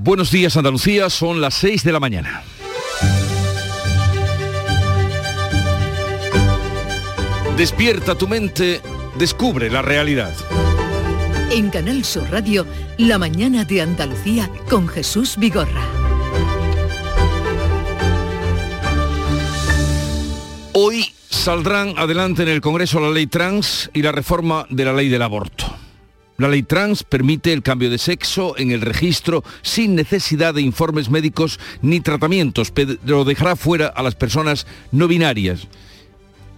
Buenos días Andalucía, son las 6 de la mañana. Despierta tu mente, descubre la realidad. En Canal Sur Radio, La mañana de Andalucía con Jesús Vigorra. Hoy saldrán adelante en el Congreso la ley trans y la reforma de la ley del aborto. La ley trans permite el cambio de sexo en el registro sin necesidad de informes médicos ni tratamientos, pero dejará fuera a las personas no binarias.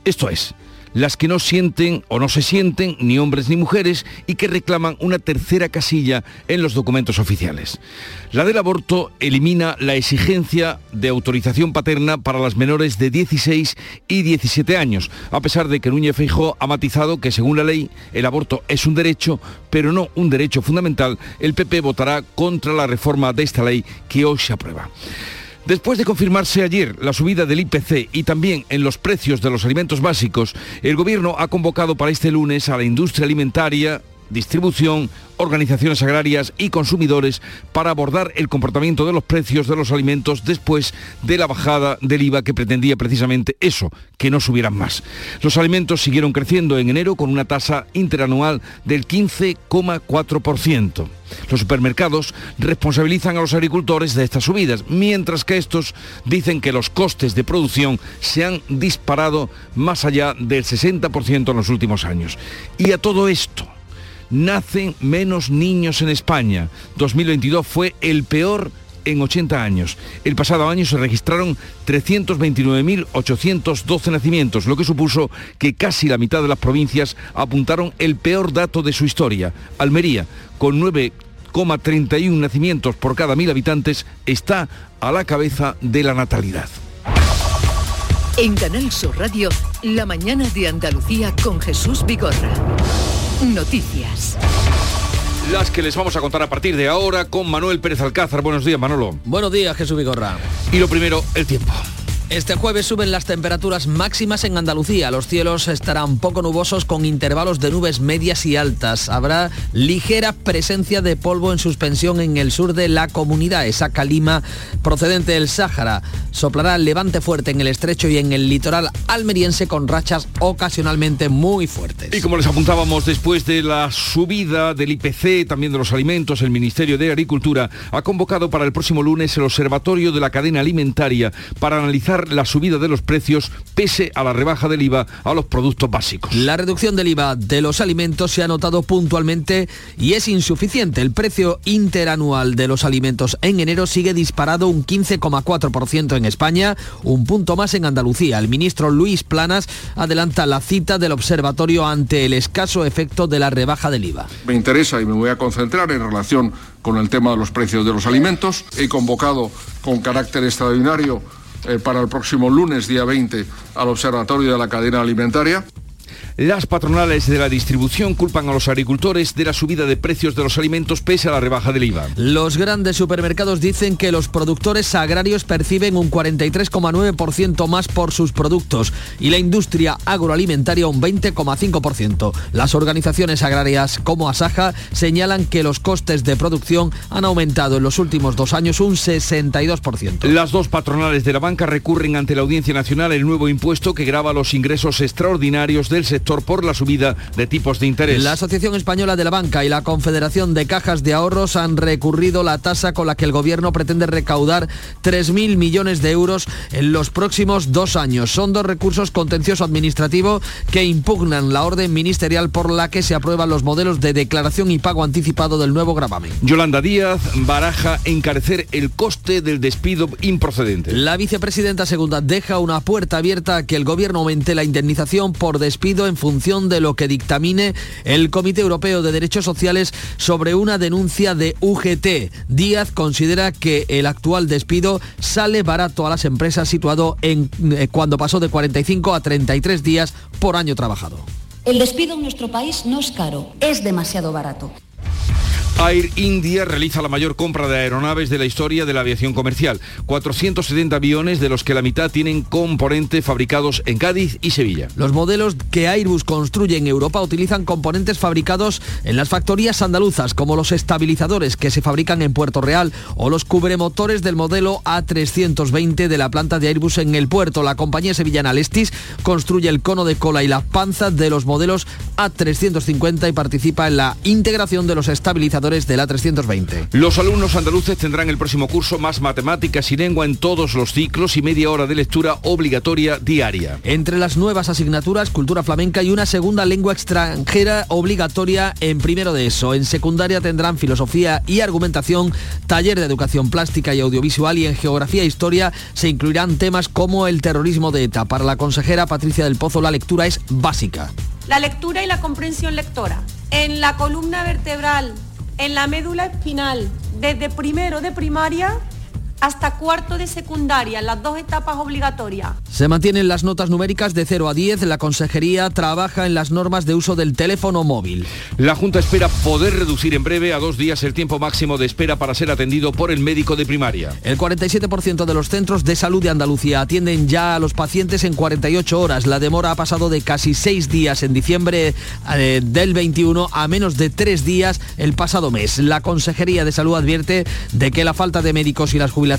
Esto es, las que no sienten o no se sienten ni hombres ni mujeres y que reclaman una tercera casilla en los documentos oficiales. La del aborto elimina la exigencia de autorización paterna para las menores de 16 y 17 años, a pesar de que Núñez Feijó ha matizado que según la ley el aborto es un derecho, pero no un derecho fundamental, el PP votará contra la reforma de esta ley que hoy se aprueba. Después de confirmarse ayer la subida del IPC y también en los precios de los alimentos básicos, el Gobierno ha convocado para este lunes a la industria alimentaria, distribución, organizaciones agrarias y consumidores para abordar el comportamiento de los precios de los alimentos después de la bajada del IVA que pretendía precisamente eso, que no subieran más. Los alimentos siguieron creciendo en enero con una tasa interanual del 15,4%. Los supermercados responsabilizan a los agricultores de estas subidas, mientras que estos dicen que los costes de producción se han disparado más allá del 60% en los últimos años. Y a todo esto, nacen menos niños en España. 2022 fue el peor en 80 años. El pasado año se registraron 329.812 nacimientos, lo que supuso que casi la mitad de las provincias apuntaron el peor dato de su historia. Almería, con 9,31 nacimientos por cada mil habitantes, está a la cabeza de la natalidad. En Canal Sur Radio, la mañana de Andalucía con Jesús Vigorra. Noticias. Las que les vamos a contar a partir de ahora con Manuel Pérez Alcázar. Buenos días, Manolo. Buenos días, Jesús Vigorra. Y lo primero, el tiempo. Este jueves suben las temperaturas máximas en Andalucía. Los cielos estarán poco nubosos con intervalos de nubes medias y altas. Habrá ligera presencia de polvo en suspensión en el sur de la comunidad, esa calima procedente del Sáhara. Soplará levante fuerte en el estrecho y en el litoral almeriense con rachas ocasionalmente muy fuertes. Y como les apuntábamos, después de la subida del IPC, también de los alimentos, el Ministerio de Agricultura ha convocado para el próximo lunes el Observatorio de la Cadena Alimentaria para analizar la subida de los precios pese a la rebaja del IVA a los productos básicos. La reducción del IVA de los alimentos se ha notado puntualmente y es insuficiente. El precio interanual de los alimentos en enero sigue disparado un 15,4% en España, un punto más en Andalucía. El ministro Luis Planas adelanta la cita del observatorio ante el escaso efecto de la rebaja del IVA. Me interesa y me voy a concentrar en relación con el tema de los precios de los alimentos. He convocado con carácter extraordinario eh, para el próximo lunes, día 20, al Observatorio de la Cadena Alimentaria. Las patronales de la distribución culpan a los agricultores de la subida de precios de los alimentos pese a la rebaja del IVA. Los grandes supermercados dicen que los productores agrarios perciben un 43,9% más por sus productos y la industria agroalimentaria un 20,5%. Las organizaciones agrarias como Asaja señalan que los costes de producción han aumentado en los últimos dos años un 62%. Las dos patronales de la banca recurren ante la Audiencia Nacional el nuevo impuesto que grava los ingresos extraordinarios del sector por la subida de tipos de interés. La Asociación Española de la Banca y la Confederación de Cajas de Ahorros han recurrido la tasa con la que el gobierno pretende recaudar 3.000 millones de euros en los próximos dos años. Son dos recursos contencioso administrativo que impugnan la orden ministerial por la que se aprueban los modelos de declaración y pago anticipado del nuevo gravamen. Yolanda Díaz baraja encarecer el coste del despido improcedente. La vicepresidenta segunda deja una puerta abierta a que el gobierno aumente la indemnización por despido en función de lo que dictamine el Comité Europeo de Derechos Sociales sobre una denuncia de UGT. Díaz considera que el actual despido sale barato a las empresas situado en eh, cuando pasó de 45 a 33 días por año trabajado. El despido en nuestro país no es caro, es demasiado barato. Air India realiza la mayor compra de aeronaves de la historia de la aviación comercial. 470 aviones, de los que la mitad tienen componentes fabricados en Cádiz y Sevilla. Los modelos que Airbus construye en Europa utilizan componentes fabricados en las factorías andaluzas, como los estabilizadores que se fabrican en Puerto Real o los cubremotores del modelo A320 de la planta de Airbus en el puerto. La compañía sevillana Lestis construye el cono de cola y las panzas de los modelos A350 y participa en la integración de los estabilizadores de la 320. Los alumnos andaluces tendrán el próximo curso más matemáticas y lengua en todos los ciclos y media hora de lectura obligatoria diaria. Entre las nuevas asignaturas, cultura flamenca y una segunda lengua extranjera obligatoria en primero de eso. En secundaria tendrán filosofía y argumentación, taller de educación plástica y audiovisual y en geografía e historia se incluirán temas como el terrorismo de ETA. Para la consejera Patricia del Pozo la lectura es básica. La lectura y la comprensión lectora. En la columna vertebral en la médula espinal desde primero de primaria hasta cuarto de secundaria, las dos etapas obligatorias. Se mantienen las notas numéricas de 0 a 10. La Consejería trabaja en las normas de uso del teléfono móvil. La Junta espera poder reducir en breve a dos días el tiempo máximo de espera para ser atendido por el médico de primaria. El 47% de los centros de salud de Andalucía atienden ya a los pacientes en 48 horas. La demora ha pasado de casi seis días en diciembre eh, del 21 a menos de tres días el pasado mes. La Consejería de Salud advierte de que la falta de médicos y las jubilaciones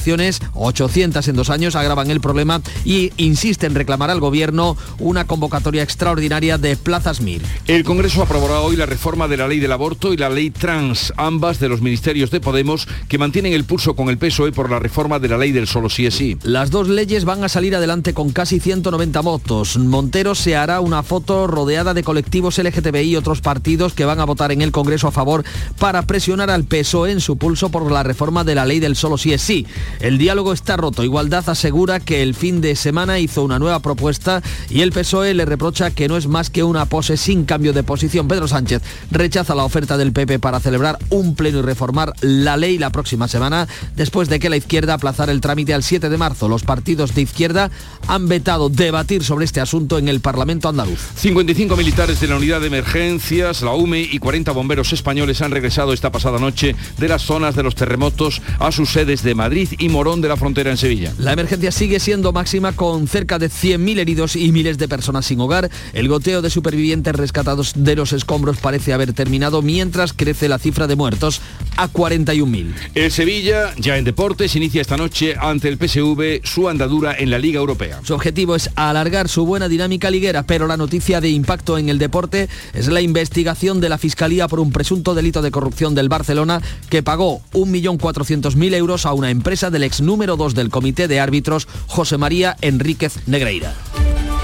800 en dos años, agravan el problema y insisten en reclamar al Gobierno una convocatoria extraordinaria de plazas MIR. El Congreso aprobará hoy la reforma de la ley del aborto y la ley trans, ambas de los ministerios de Podemos, que mantienen el pulso con el PSOE por la reforma de la ley del solo sí es sí. Las dos leyes van a salir adelante con casi 190 votos. Montero se hará una foto rodeada de colectivos LGTBI y otros partidos que van a votar en el Congreso a favor para presionar al PSOE en su pulso por la reforma de la ley del solo sí es sí. El diálogo está roto. Igualdad asegura que el fin de semana hizo una nueva propuesta y el PSOE le reprocha que no es más que una pose sin cambio de posición. Pedro Sánchez rechaza la oferta del PP para celebrar un pleno y reformar la ley la próxima semana, después de que la izquierda aplazara el trámite al 7 de marzo. Los partidos de izquierda han vetado debatir sobre este asunto en el Parlamento andaluz. 55 militares de la unidad de emergencias, la UME y 40 bomberos españoles han regresado esta pasada noche de las zonas de los terremotos a sus sedes de Madrid y Morón de la Frontera en Sevilla. La emergencia sigue siendo máxima con cerca de 100.000 heridos y miles de personas sin hogar. El goteo de supervivientes rescatados de los escombros parece haber terminado mientras crece la cifra de muertos a 41.000. El Sevilla, ya en deportes, inicia esta noche ante el PSV su andadura en la Liga Europea. Su objetivo es alargar su buena dinámica liguera, pero la noticia de impacto en el deporte es la investigación de la Fiscalía por un presunto delito de corrupción del Barcelona que pagó 1.400.000 euros a una empresa del ex número 2 del Comité de Árbitros, José María Enríquez Negreira.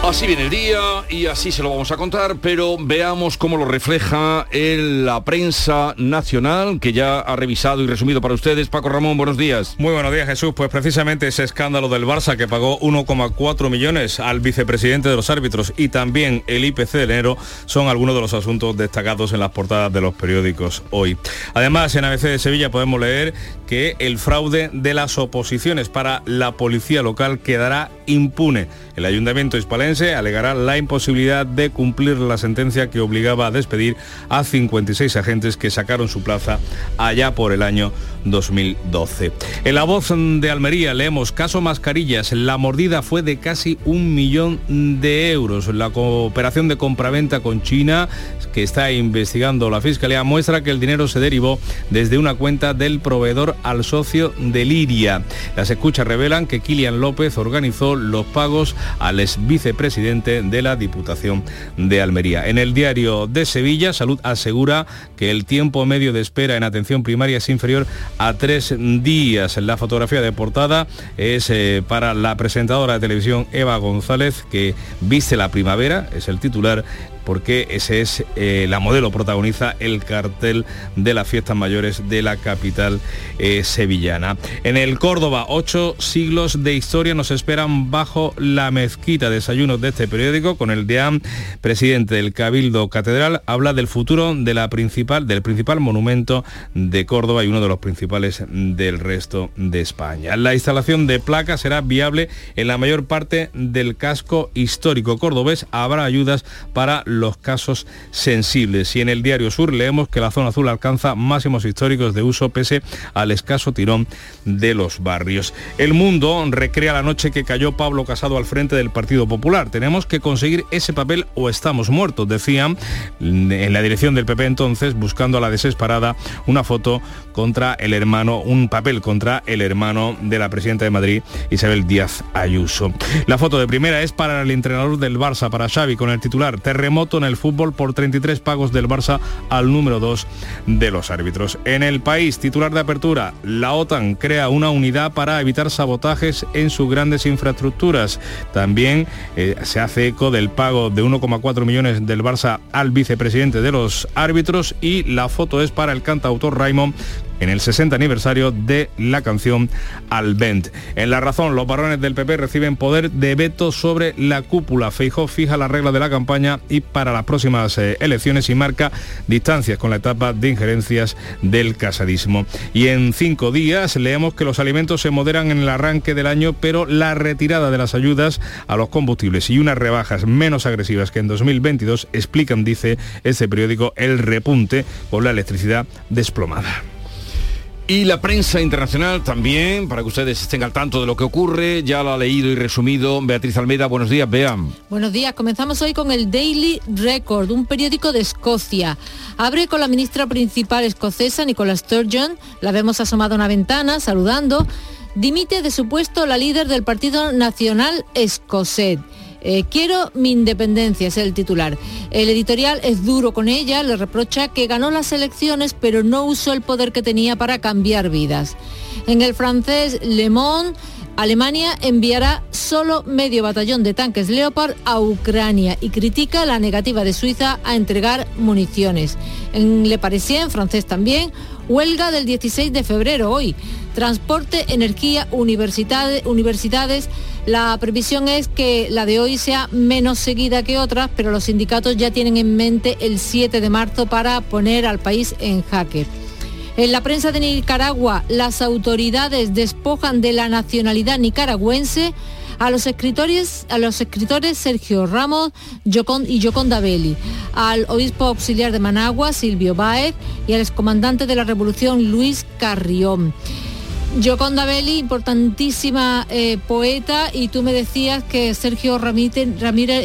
Así viene el día y así se lo vamos a contar, pero veamos cómo lo refleja en la prensa nacional que ya ha revisado y resumido para ustedes. Paco Ramón, buenos días. Muy buenos días Jesús. Pues precisamente ese escándalo del Barça que pagó 1,4 millones al vicepresidente de los árbitros y también el IPC de enero son algunos de los asuntos destacados en las portadas de los periódicos hoy. Además, en ABC de Sevilla podemos leer que el fraude de las oposiciones para la policía local quedará impune. El ayuntamiento hispalense alegará la imposibilidad de cumplir la sentencia que obligaba a despedir a 56 agentes que sacaron su plaza allá por el año 2012. En la voz de Almería leemos caso mascarillas. La mordida fue de casi un millón de euros. La cooperación de compraventa con China que está investigando la Fiscalía muestra que el dinero se derivó desde una cuenta del proveedor al socio de Liria. Las escuchas revelan que Kilian López organizó los pagos al ex vicepresidente de la Diputación de Almería. En el diario de Sevilla, Salud asegura que el tiempo medio de espera en atención primaria es inferior a tres días. La fotografía de portada es eh, para la presentadora de televisión Eva González, que viste la primavera, es el titular porque ese es eh, la modelo protagoniza el cartel de las fiestas mayores de la capital eh, sevillana. En el Córdoba, ocho siglos de historia nos esperan bajo la mezquita. Desayunos de este periódico con el DEAM, presidente del Cabildo Catedral, habla del futuro de la principal, del principal monumento de Córdoba y uno de los principales del resto de España. La instalación de placas será viable en la mayor parte del casco histórico cordobés. Habrá ayudas para casos sensibles. Y en el diario Sur leemos que la zona azul alcanza máximos históricos de uso pese al escaso tirón de los barrios. El mundo recrea la noche que cayó Pablo Casado al frente del Partido Popular. Tenemos que conseguir ese papel o estamos muertos, decían en la dirección del PP entonces, buscando a la desesperada una foto contra el hermano, un papel contra el hermano de la presidenta de Madrid, Isabel Díaz Ayuso. La foto de primera es para el entrenador del Barça, para Xavi, con el titular Terremoto en el fútbol por 33 pagos del Barça al número 2 de los árbitros. En el país, titular de apertura, la OTAN crea una unidad para evitar sabotajes en sus grandes infraestructuras. También eh, se hace eco del pago de 1,4 millones del Barça al vicepresidente de los árbitros y la foto es para el cantautor Raymond en el 60 aniversario de la canción Alvent. En la razón, los varones del PP reciben poder de veto sobre la cúpula. Feijó fija la regla de la campaña y para las próximas eh, elecciones y marca distancias con la etapa de injerencias del casadismo. Y en cinco días leemos que los alimentos se moderan en el arranque del año, pero la retirada de las ayudas a los combustibles y unas rebajas menos agresivas que en 2022 explican, dice este periódico, el repunte por la electricidad desplomada. Y la prensa internacional también, para que ustedes estén al tanto de lo que ocurre, ya lo ha leído y resumido Beatriz Almeida. Buenos días, vean. Buenos días, comenzamos hoy con el Daily Record, un periódico de Escocia. Abre con la ministra principal escocesa, Nicola Sturgeon, la vemos asomada a una ventana, saludando. Dimite de su puesto la líder del Partido Nacional Escocés. Eh, quiero mi independencia, es el titular. El editorial es duro con ella, le reprocha que ganó las elecciones pero no usó el poder que tenía para cambiar vidas. En el francés Le Monde, Alemania enviará solo medio batallón de tanques Leopard a Ucrania y critica la negativa de Suiza a entregar municiones. En Le Parisien, francés también, huelga del 16 de febrero hoy. Transporte, energía, universidades, universidades la previsión es que la de hoy sea menos seguida que otras, pero los sindicatos ya tienen en mente el 7 de marzo para poner al país en jaque. En la prensa de Nicaragua, las autoridades despojan de la nacionalidad nicaragüense a los escritores, a los escritores Sergio Ramos y Yoconda Belli, al obispo auxiliar de Managua, Silvio Baez, y al excomandante de la Revolución, Luis Carrión. Yoconda Belli, importantísima eh, poeta, y tú me decías que Sergio Ramírez,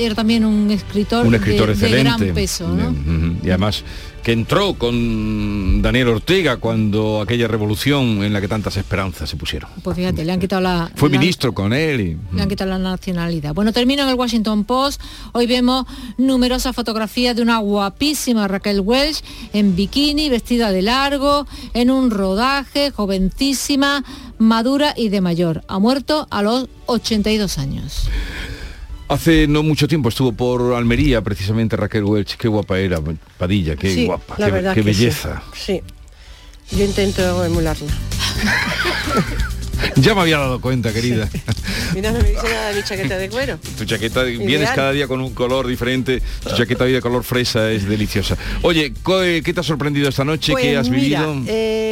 era también un escritor, un escritor excelente. gran peso. Y además que entró con Daniel Ortega cuando aquella revolución en la que tantas esperanzas se pusieron. Pues fíjate, le han quitado la... Fue ministro con él y... Le han quitado la nacionalidad. Bueno, termino en el Washington Post. Hoy vemos numerosas fotografías de una guapísima Raquel Welch en bikini, vestida de largo, en un rodaje, jovencísima, madura y de mayor. Ha muerto a los 82 años. Hace no mucho tiempo estuvo por Almería precisamente Raquel Welch, qué guapa era, Padilla, qué guapa, qué, belleza. Sí. Yo intento emularla. ya me había dado cuenta, querida. Mira, no me dice nada de mi chaqueta de cuero. Tu chaqueta, vienes cada día con un color diferente, tu chaqueta de color fresa es deliciosa. Oye, ¿qué te ha sorprendido esta noche? ¿Qué Pues has mira, vivido? eh,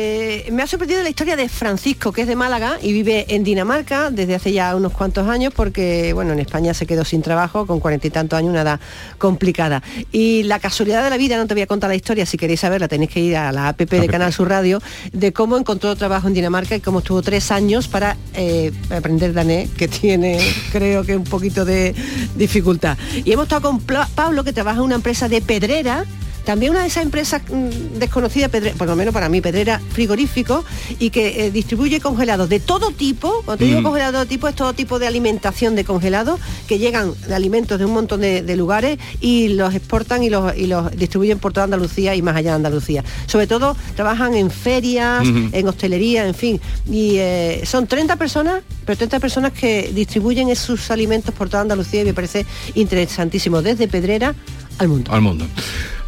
me ha sorprendido la historia de Francisco, que es de Málaga y vive en Dinamarca desde hace ya unos cuantos años, porque bueno, en España se quedó sin trabajo con cuarenta y tantos años, una edad complicada. Y la casualidad de la vida, no te voy a contar la historia, si queréis saberla tenéis que ir a la app de Canal Sur Radio, de cómo encontró trabajo en Dinamarca y cómo estuvo tres años para eh, aprender danés, que tiene creo que un poquito de dificultad. Y hemos estado con Pablo, que trabaja en una empresa de pedrera, también una de esas empresas mm, desconocidas, por lo menos para mí, pedrera frigorífico, y que eh, distribuye congelados de todo tipo, cuando te digo Mm. congelado de todo tipo, es todo tipo de alimentación de congelados, que llegan de alimentos de un montón de, de lugares y los exportan y los, y los distribuyen por toda Andalucía y más allá de Andalucía. Sobre todo trabajan en ferias, en hostelería, en fin. Y eh, son 30 personas, pero 30 personas que distribuyen esos alimentos por toda Andalucía y me parece interesantísimo, desde Pedrera al mundo. Al mundo.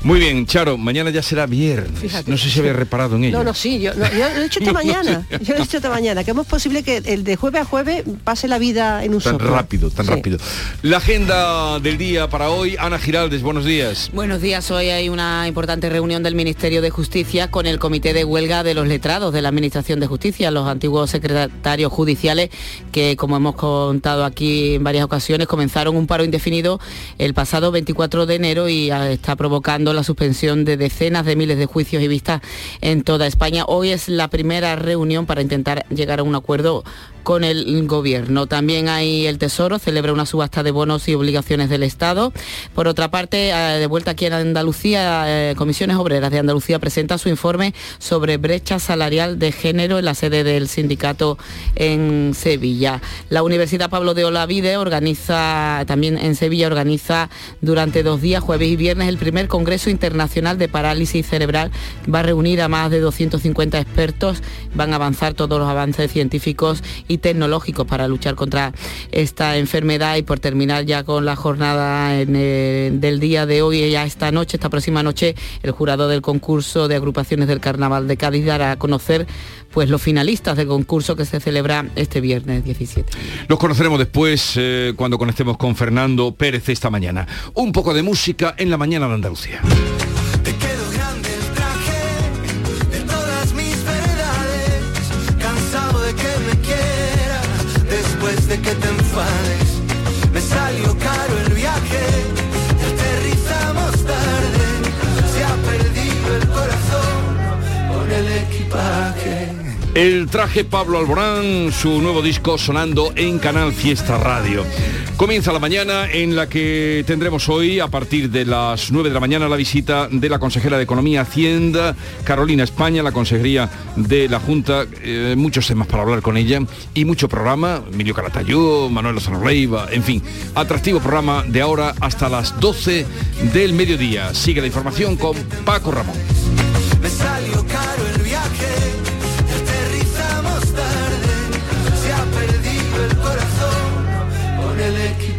Muy bien, Charo, mañana ya será viernes. No sé si había reparado en ello. No, no, sí, yo, lo he hecho esta mañana. Yo lo he hecho esta mañana, que es posible que el de jueves a jueves pase la vida en un Tan rápido, tan rápido. La agenda del día para hoy, Ana Giraldes, buenos días. Buenos días, hoy hay una importante reunión del Ministerio de Justicia con el Comité de Huelga de los Letrados de la Administración de Justicia, los antiguos secretarios judiciales que, como hemos contado aquí en varias ocasiones, comenzaron un paro indefinido el pasado 24 de enero y está provocando la suspensión de decenas de miles de juicios y vistas en toda España. Hoy es la primera reunión para intentar llegar a un acuerdo con el gobierno. También hay el Tesoro, celebra una subasta de bonos y obligaciones del Estado. Por otra parte, eh, de vuelta aquí en Andalucía, eh, Comisiones Obreras de Andalucía presenta su informe sobre brecha salarial de género en la sede del sindicato en Sevilla. La Universidad Pablo de Olavide organiza, también en Sevilla, organiza durante dos días, jueves y viernes, el primer Congreso Internacional de Parálisis Cerebral. Va a reunir a más de 250 expertos, van a avanzar todos los avances científicos y tecnológicos para luchar contra esta enfermedad y por terminar ya con la jornada del día de hoy, ya esta noche, esta próxima noche, el jurado del concurso de agrupaciones del Carnaval de Cádiz dará a conocer pues los finalistas del concurso que se celebra este viernes 17. Los conoceremos después eh, cuando conectemos con Fernando Pérez esta mañana. Un poco de música en la mañana de Andalucía. Que te enfades. Me salió caro El traje Pablo Alborán, su nuevo disco sonando en Canal Fiesta Radio. Comienza la mañana en la que tendremos hoy, a partir de las 9 de la mañana, la visita de la consejera de Economía Hacienda, Carolina España, la consejería de la Junta, eh, muchos temas para hablar con ella y mucho programa, Emilio Caratayú, Manuel Lozano Leiva, en fin, atractivo programa de ahora hasta las 12 del mediodía. Sigue la información con Paco Ramón.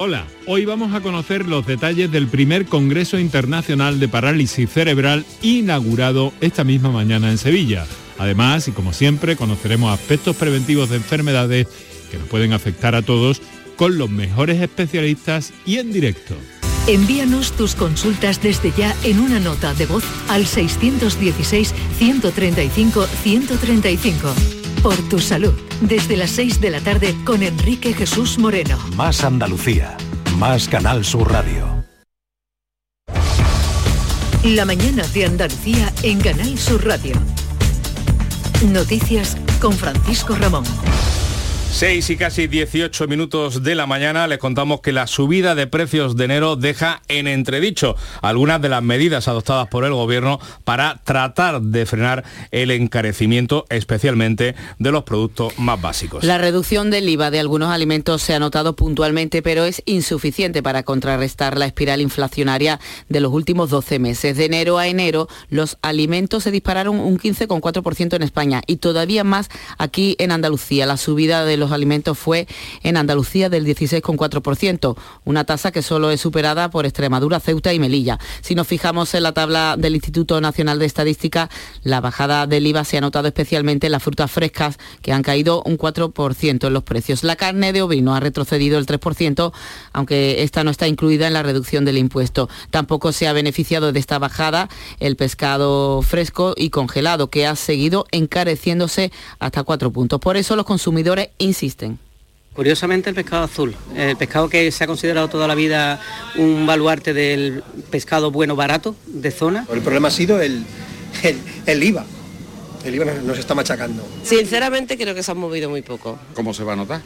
Hola, hoy vamos a conocer los detalles del primer Congreso Internacional de Parálisis Cerebral inaugurado esta misma mañana en Sevilla. Además, y como siempre, conoceremos aspectos preventivos de enfermedades que nos pueden afectar a todos con los mejores especialistas y en directo. Envíanos tus consultas desde ya en una nota de voz al 616-135-135. Por tu salud, desde las 6 de la tarde con Enrique Jesús Moreno. Más Andalucía, más Canal Sur Radio. La mañana de Andalucía en Canal Sur Radio. Noticias con Francisco Ramón. 6 y casi 18 minutos de la mañana les contamos que la subida de precios de enero deja en entredicho algunas de las medidas adoptadas por el gobierno para tratar de frenar el encarecimiento, especialmente de los productos más básicos. La reducción del IVA de algunos alimentos se ha notado puntualmente, pero es insuficiente para contrarrestar la espiral inflacionaria de los últimos 12 meses. De enero a enero, los alimentos se dispararon un 15,4% en España y todavía más aquí en Andalucía. La subida de los alimentos fue en Andalucía del 16,4%, una tasa que solo es superada por Extremadura, Ceuta y Melilla. Si nos fijamos en la tabla del Instituto Nacional de Estadística, la bajada del IVA se ha notado especialmente en las frutas frescas, que han caído un 4% en los precios. La carne de ovino ha retrocedido el 3%, aunque esta no está incluida en la reducción del impuesto. Tampoco se ha beneficiado de esta bajada el pescado fresco y congelado, que ha seguido encareciéndose hasta 4 puntos. Por eso los consumidores insisten. Curiosamente el pescado azul, el pescado que se ha considerado toda la vida un baluarte del pescado bueno barato de zona. El problema ha sido el, el, IVA. El IVA nos está machacando. Sinceramente creo que se han movido muy poco. ¿Cómo se va a notar?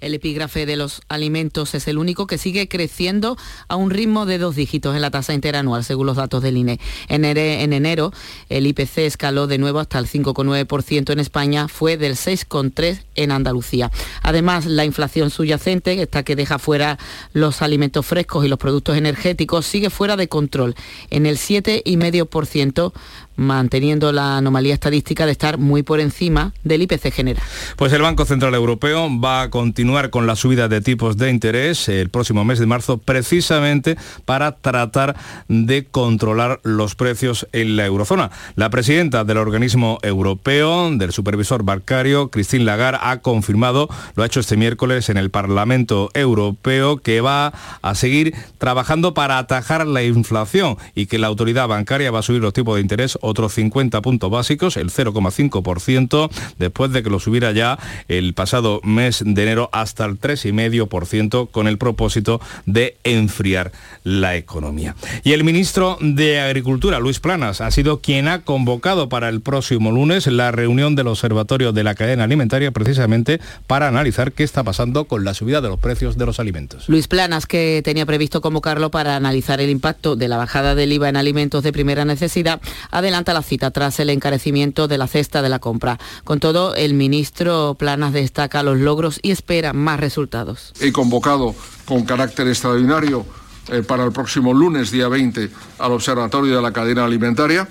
El epígrafe de los alimentos es el único que sigue creciendo a un ritmo de dos dígitos en la tasa interanual, según los datos del INE. En enero, el IPC escaló de nuevo hasta el 5,9% en España, fue del 6,3% en Andalucía. Además, la inflación subyacente, esta que deja fuera los alimentos frescos y los productos energéticos, sigue fuera de control, en el 7,5%, manteniendo la anomalía estadística de estar muy por encima del IPC general. Pues el Banco Central Europeo va a continuar con la subida de tipos de interés el próximo mes de marzo precisamente para tratar de controlar los precios en la eurozona. La presidenta del organismo europeo, del supervisor bancario, Christine Lagarde, ha confirmado, lo ha hecho este miércoles en el Parlamento Europeo, que va a seguir trabajando para atajar la inflación y que la autoridad bancaria va a subir los tipos de interés otros 50 puntos básicos, el 0,5%, después de que lo subiera ya el pasado mes de enero hasta el 3,5% con el propósito de enfriar la economía. Y el ministro de Agricultura, Luis Planas, ha sido quien ha convocado para el próximo lunes la reunión del Observatorio de la Cadena Alimentaria precisamente para analizar qué está pasando con la subida de los precios de los alimentos. Luis Planas, que tenía previsto convocarlo para analizar el impacto de la bajada del IVA en alimentos de primera necesidad, adelante la cita tras el encarecimiento de la cesta de la compra. Con todo, el ministro Planas destaca los logros y espera más resultados. He convocado con carácter extraordinario eh, para el próximo lunes, día 20, al Observatorio de la Cadena Alimentaria.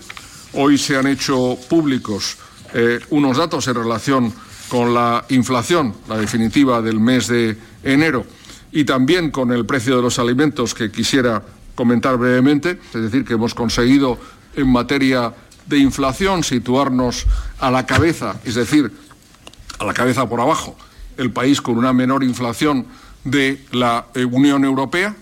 Hoy se han hecho públicos eh, unos datos en relación con la inflación, la definitiva del mes de enero, y también con el precio de los alimentos que quisiera comentar brevemente. Es decir, que hemos conseguido en materia de inflación, situarnos a la cabeza, es decir, a la cabeza por abajo, el país con una menor inflación de la eh, Unión Europea.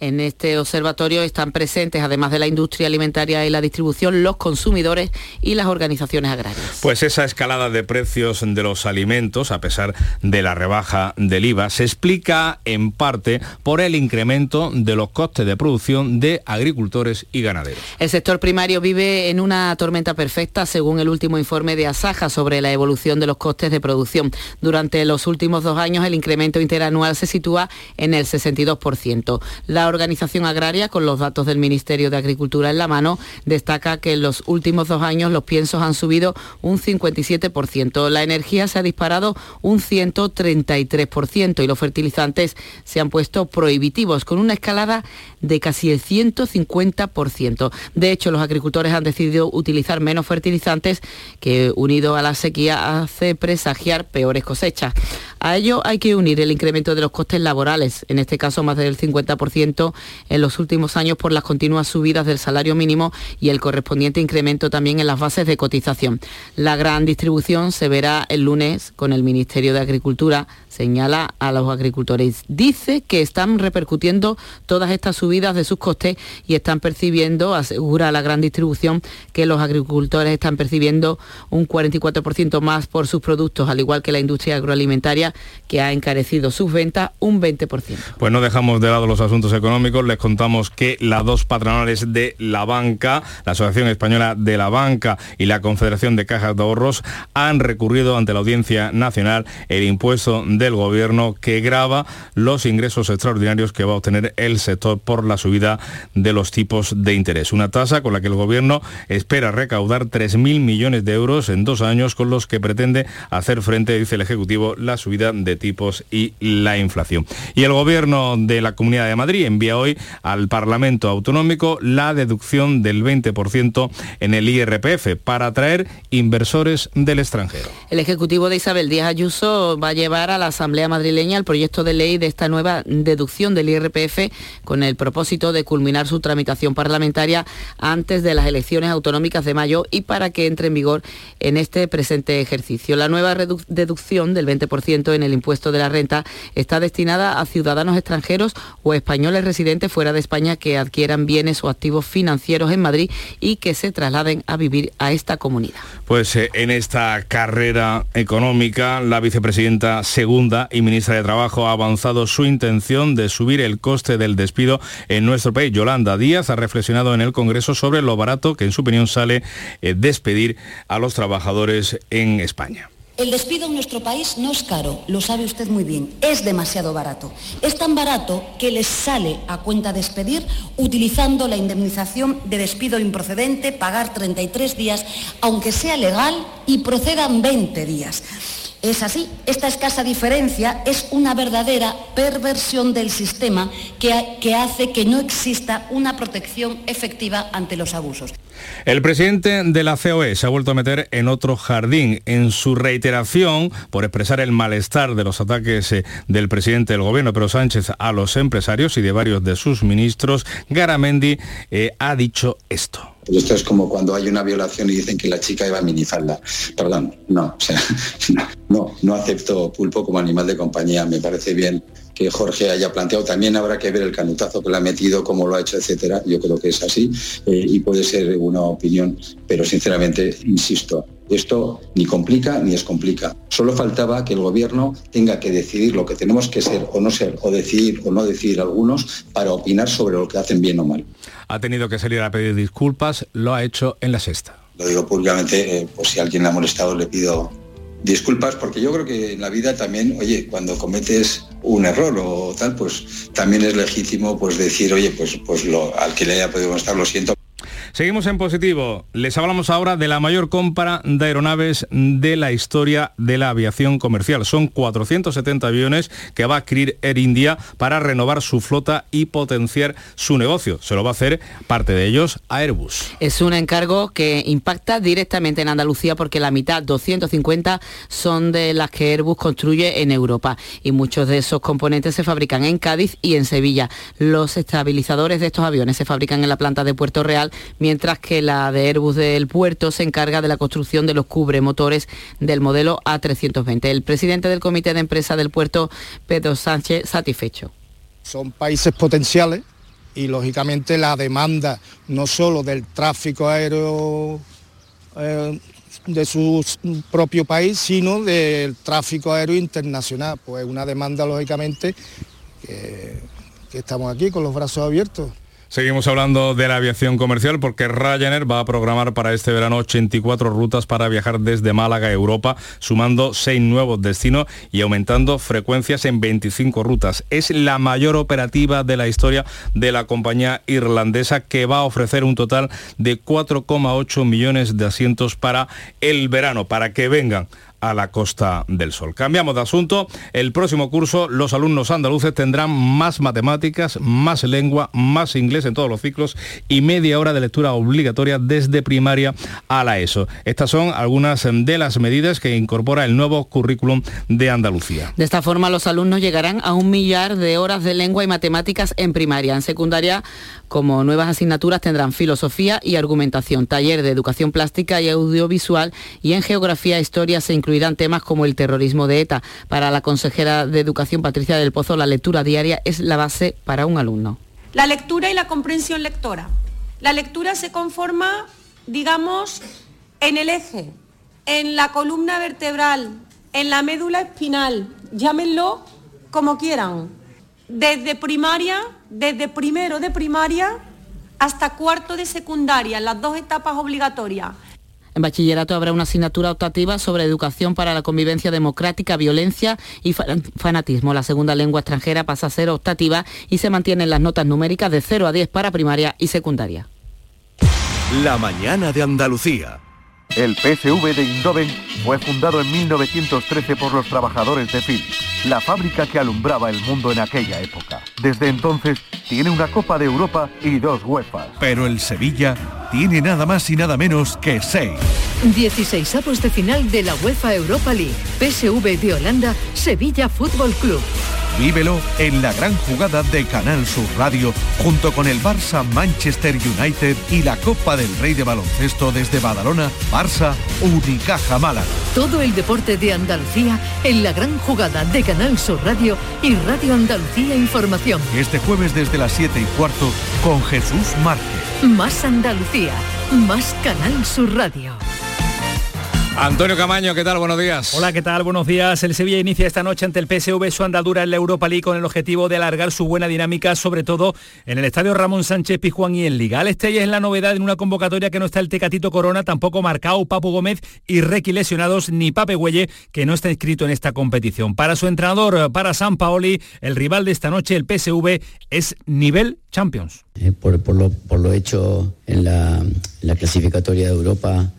En este observatorio están presentes, además de la industria alimentaria y la distribución, los consumidores y las organizaciones agrarias. Pues esa escalada de precios de los alimentos, a pesar de la rebaja del IVA, se explica en parte por el incremento de los costes de producción de agricultores y ganaderos. El sector primario vive en una tormenta perfecta, según el último informe de Asaja sobre la evolución de los costes de producción. Durante los últimos dos años, el incremento interanual se sitúa en el 62%. La Organización Agraria, con los datos del Ministerio de Agricultura en la mano, destaca que en los últimos dos años los piensos han subido un 57%, la energía se ha disparado un 133% y los fertilizantes se han puesto prohibitivos, con una escalada de casi el 150%. De hecho, los agricultores han decidido utilizar menos fertilizantes que, unido a la sequía, hace presagiar peores cosechas. A ello hay que unir el incremento de los costes laborales, en este caso más del 50% en los últimos años por las continuas subidas del salario mínimo y el correspondiente incremento también en las bases de cotización. La gran distribución se verá el lunes con el Ministerio de Agricultura, señala a los agricultores. Dice que están repercutiendo todas estas subidas de sus costes y están percibiendo, asegura la gran distribución, que los agricultores están percibiendo un 44% más por sus productos, al igual que la industria agroalimentaria que ha encarecido sus ventas un 20%. Pues no dejamos de lado los asuntos económicos, les contamos que las dos patronales de la banca, la Asociación Española de la Banca y la Confederación de Cajas de Ahorros, han recurrido ante la Audiencia Nacional el impuesto del gobierno que grava los ingresos extraordinarios que va a obtener el sector por la subida de los tipos de interés. Una tasa con la que el gobierno espera recaudar 3.000 millones de euros en dos años con los que pretende hacer frente, dice el Ejecutivo, la subida de tipos y la inflación. Y el Gobierno de la Comunidad de Madrid envía hoy al Parlamento Autonómico la deducción del 20% en el IRPF para atraer inversores del extranjero. El Ejecutivo de Isabel Díaz Ayuso va a llevar a la Asamblea madrileña el proyecto de ley de esta nueva deducción del IRPF con el propósito de culminar su tramitación parlamentaria antes de las elecciones autonómicas de mayo y para que entre en vigor en este presente ejercicio. La nueva deducción del 20% en el impuesto de la renta está destinada a ciudadanos extranjeros o españoles residentes fuera de España que adquieran bienes o activos financieros en Madrid y que se trasladen a vivir a esta comunidad. Pues eh, en esta carrera económica, la vicepresidenta y ministra de Trabajo ha avanzado su intención de subir el coste del despido en nuestro país. Yolanda Díaz ha reflexionado en el Congreso sobre lo barato que en su opinión sale eh, despedir a los trabajadores en España El despido en nuestro país no es caro, lo sabe usted muy bien, es demasiado barato. Es tan barato que les sale a cuenta despedir utilizando la indemnización de despido improcedente, pagar 33 días, aunque sea legal, y procedan 20 días. Es así, esta escasa diferencia es una verdadera perversión del sistema que, que, hace que no exista una protección efectiva ante los abusos. El presidente de la COE se ha vuelto a meter en otro jardín. En su reiteración por expresar el malestar de los ataques eh, del presidente del gobierno, Pedro Sánchez, a los empresarios y de varios de sus ministros, Garamendi eh, ha dicho esto. Esto es como cuando hay una violación y dicen que la chica iba a minifalda. Perdón, no, o sea, no, no acepto pulpo como animal de compañía. Me parece bien que Jorge haya planteado. También habrá que ver el canutazo que le ha metido, cómo lo ha hecho, etcétera. Yo creo que es así eh, y puede ser una opinión, pero sinceramente, insisto, esto ni complica ni descomplica. Solo faltaba que el gobierno tenga que decidir lo que tenemos que ser o no ser, o decidir o no decidir algunos para opinar sobre lo que hacen bien o mal. Ha tenido que salir a pedir disculpas, lo ha hecho en la sexta. Lo digo públicamente, eh, pues si alguien le ha molestado le pido disculpas porque yo creo que en la vida también, oye, cuando cometes un error o tal, pues también es legítimo pues decir, oye, pues, pues lo, al que le haya podido molestar lo siento. Seguimos en positivo. Les hablamos ahora de la mayor compra de aeronaves de la historia de la aviación comercial. Son 470 aviones que va a adquirir Air India para renovar su flota y potenciar su negocio. Se lo va a hacer parte de ellos a Airbus. Es un encargo que impacta directamente en Andalucía porque la mitad, 250, son de las que Airbus construye en Europa y muchos de esos componentes se fabrican en Cádiz y en Sevilla. Los estabilizadores de estos aviones se fabrican en la planta de Puerto Real mientras que la de Airbus del puerto se encarga de la construcción de los cubremotores del modelo A320. El presidente del comité de empresa del puerto, Pedro Sánchez, satisfecho. Son países potenciales y lógicamente la demanda no solo del tráfico aéreo eh, de su propio país, sino del tráfico aéreo internacional. Pues una demanda lógicamente que, que estamos aquí con los brazos abiertos. Seguimos hablando de la aviación comercial porque Ryanair va a programar para este verano 84 rutas para viajar desde Málaga a Europa, sumando seis nuevos destinos y aumentando frecuencias en 25 rutas. Es la mayor operativa de la historia de la compañía irlandesa que va a ofrecer un total de 4,8 millones de asientos para el verano, para que vengan a la Costa del Sol. Cambiamos de asunto. El próximo curso los alumnos andaluces tendrán más matemáticas, más lengua, más inglés en todos los ciclos y media hora de lectura obligatoria desde primaria a la ESO. Estas son algunas de las medidas que incorpora el nuevo currículum de Andalucía. De esta forma los alumnos llegarán a un millar de horas de lengua y matemáticas en primaria. En secundaria, como nuevas asignaturas, tendrán filosofía y argumentación, taller de educación plástica y audiovisual y en geografía e historia se incluirán temas como el terrorismo de ETA. Para la consejera de Educación, Patricia del Pozo, la lectura diaria es la base para un alumno. La lectura y la comprensión lectora. La lectura se conforma, digamos, en el eje, en la columna vertebral, en la médula espinal, llámenlo como quieran, desde primaria, desde primero de primaria hasta cuarto de secundaria, las dos etapas obligatorias. En bachillerato habrá una asignatura optativa sobre educación para la convivencia democrática, violencia y fanatismo. La segunda lengua extranjera pasa a ser optativa y se mantienen las notas numéricas de 0 a 10 para primaria y secundaria. La mañana de Andalucía. El PCV de Indoven fue fundado en 1913 por los trabajadores de Philips, la fábrica que alumbraba el mundo en aquella época. Desde entonces tiene una Copa de Europa y dos UEFAs. Pero el Sevilla tiene nada más y nada menos que seis. 16 avos de final de la UEFA Europa League. PSV de Holanda, Sevilla Fútbol Club. Vívelo en la gran jugada de Canal Sur Radio junto con el Barça Manchester United y la Copa del Rey de Baloncesto desde Badalona, Barça, Unicaja Málaga. Todo el deporte de Andalucía en la gran jugada de Canal Sur Radio y Radio Andalucía Información. Este jueves desde las 7 y cuarto con Jesús Márquez. Más Andalucía, más Canal Sur Radio. Antonio Camaño, ¿qué tal? Buenos días. Hola, ¿qué tal? Buenos días. El Sevilla inicia esta noche ante el PSV su andadura en la Europa League con el objetivo de alargar su buena dinámica, sobre todo en el estadio Ramón Sánchez Pizjuán y en Liga. Al Estella es la novedad en una convocatoria que no está el Tecatito Corona, tampoco Marcao, Papu Gómez y Requi lesionados, ni Pape Güelle, que no está inscrito en esta competición. Para su entrenador, para San Paoli, el rival de esta noche, el PSV, es nivel Champions. Eh, por, por, lo, por lo hecho en la, en la clasificatoria de Europa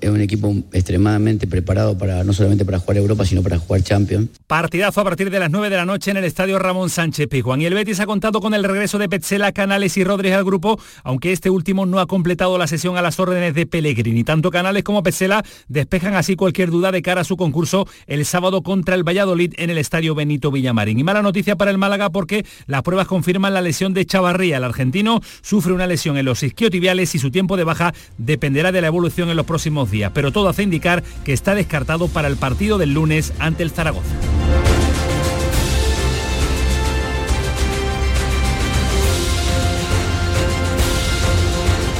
es un equipo extremadamente preparado para no solamente para jugar Europa, sino para jugar Champions. Partidazo a partir de las 9 de la noche en el estadio Ramón Sánchez Pizjuán. Y el Betis ha contado con el regreso de Petzela, Canales y Rodríguez al grupo, aunque este último no ha completado la sesión a las órdenes de Pellegrini. Tanto Canales como Petzela despejan así cualquier duda de cara a su concurso el sábado contra el Valladolid en el estadio Benito Villamarín. Y mala noticia para el Málaga porque las pruebas confirman la lesión de Chavarría. El argentino sufre una lesión en los isquiotibiales y su tiempo de baja dependerá de la evolución en los próximos días. Pero todo hace indicar que está descartado para el partido del lunes ante el Zaragoza.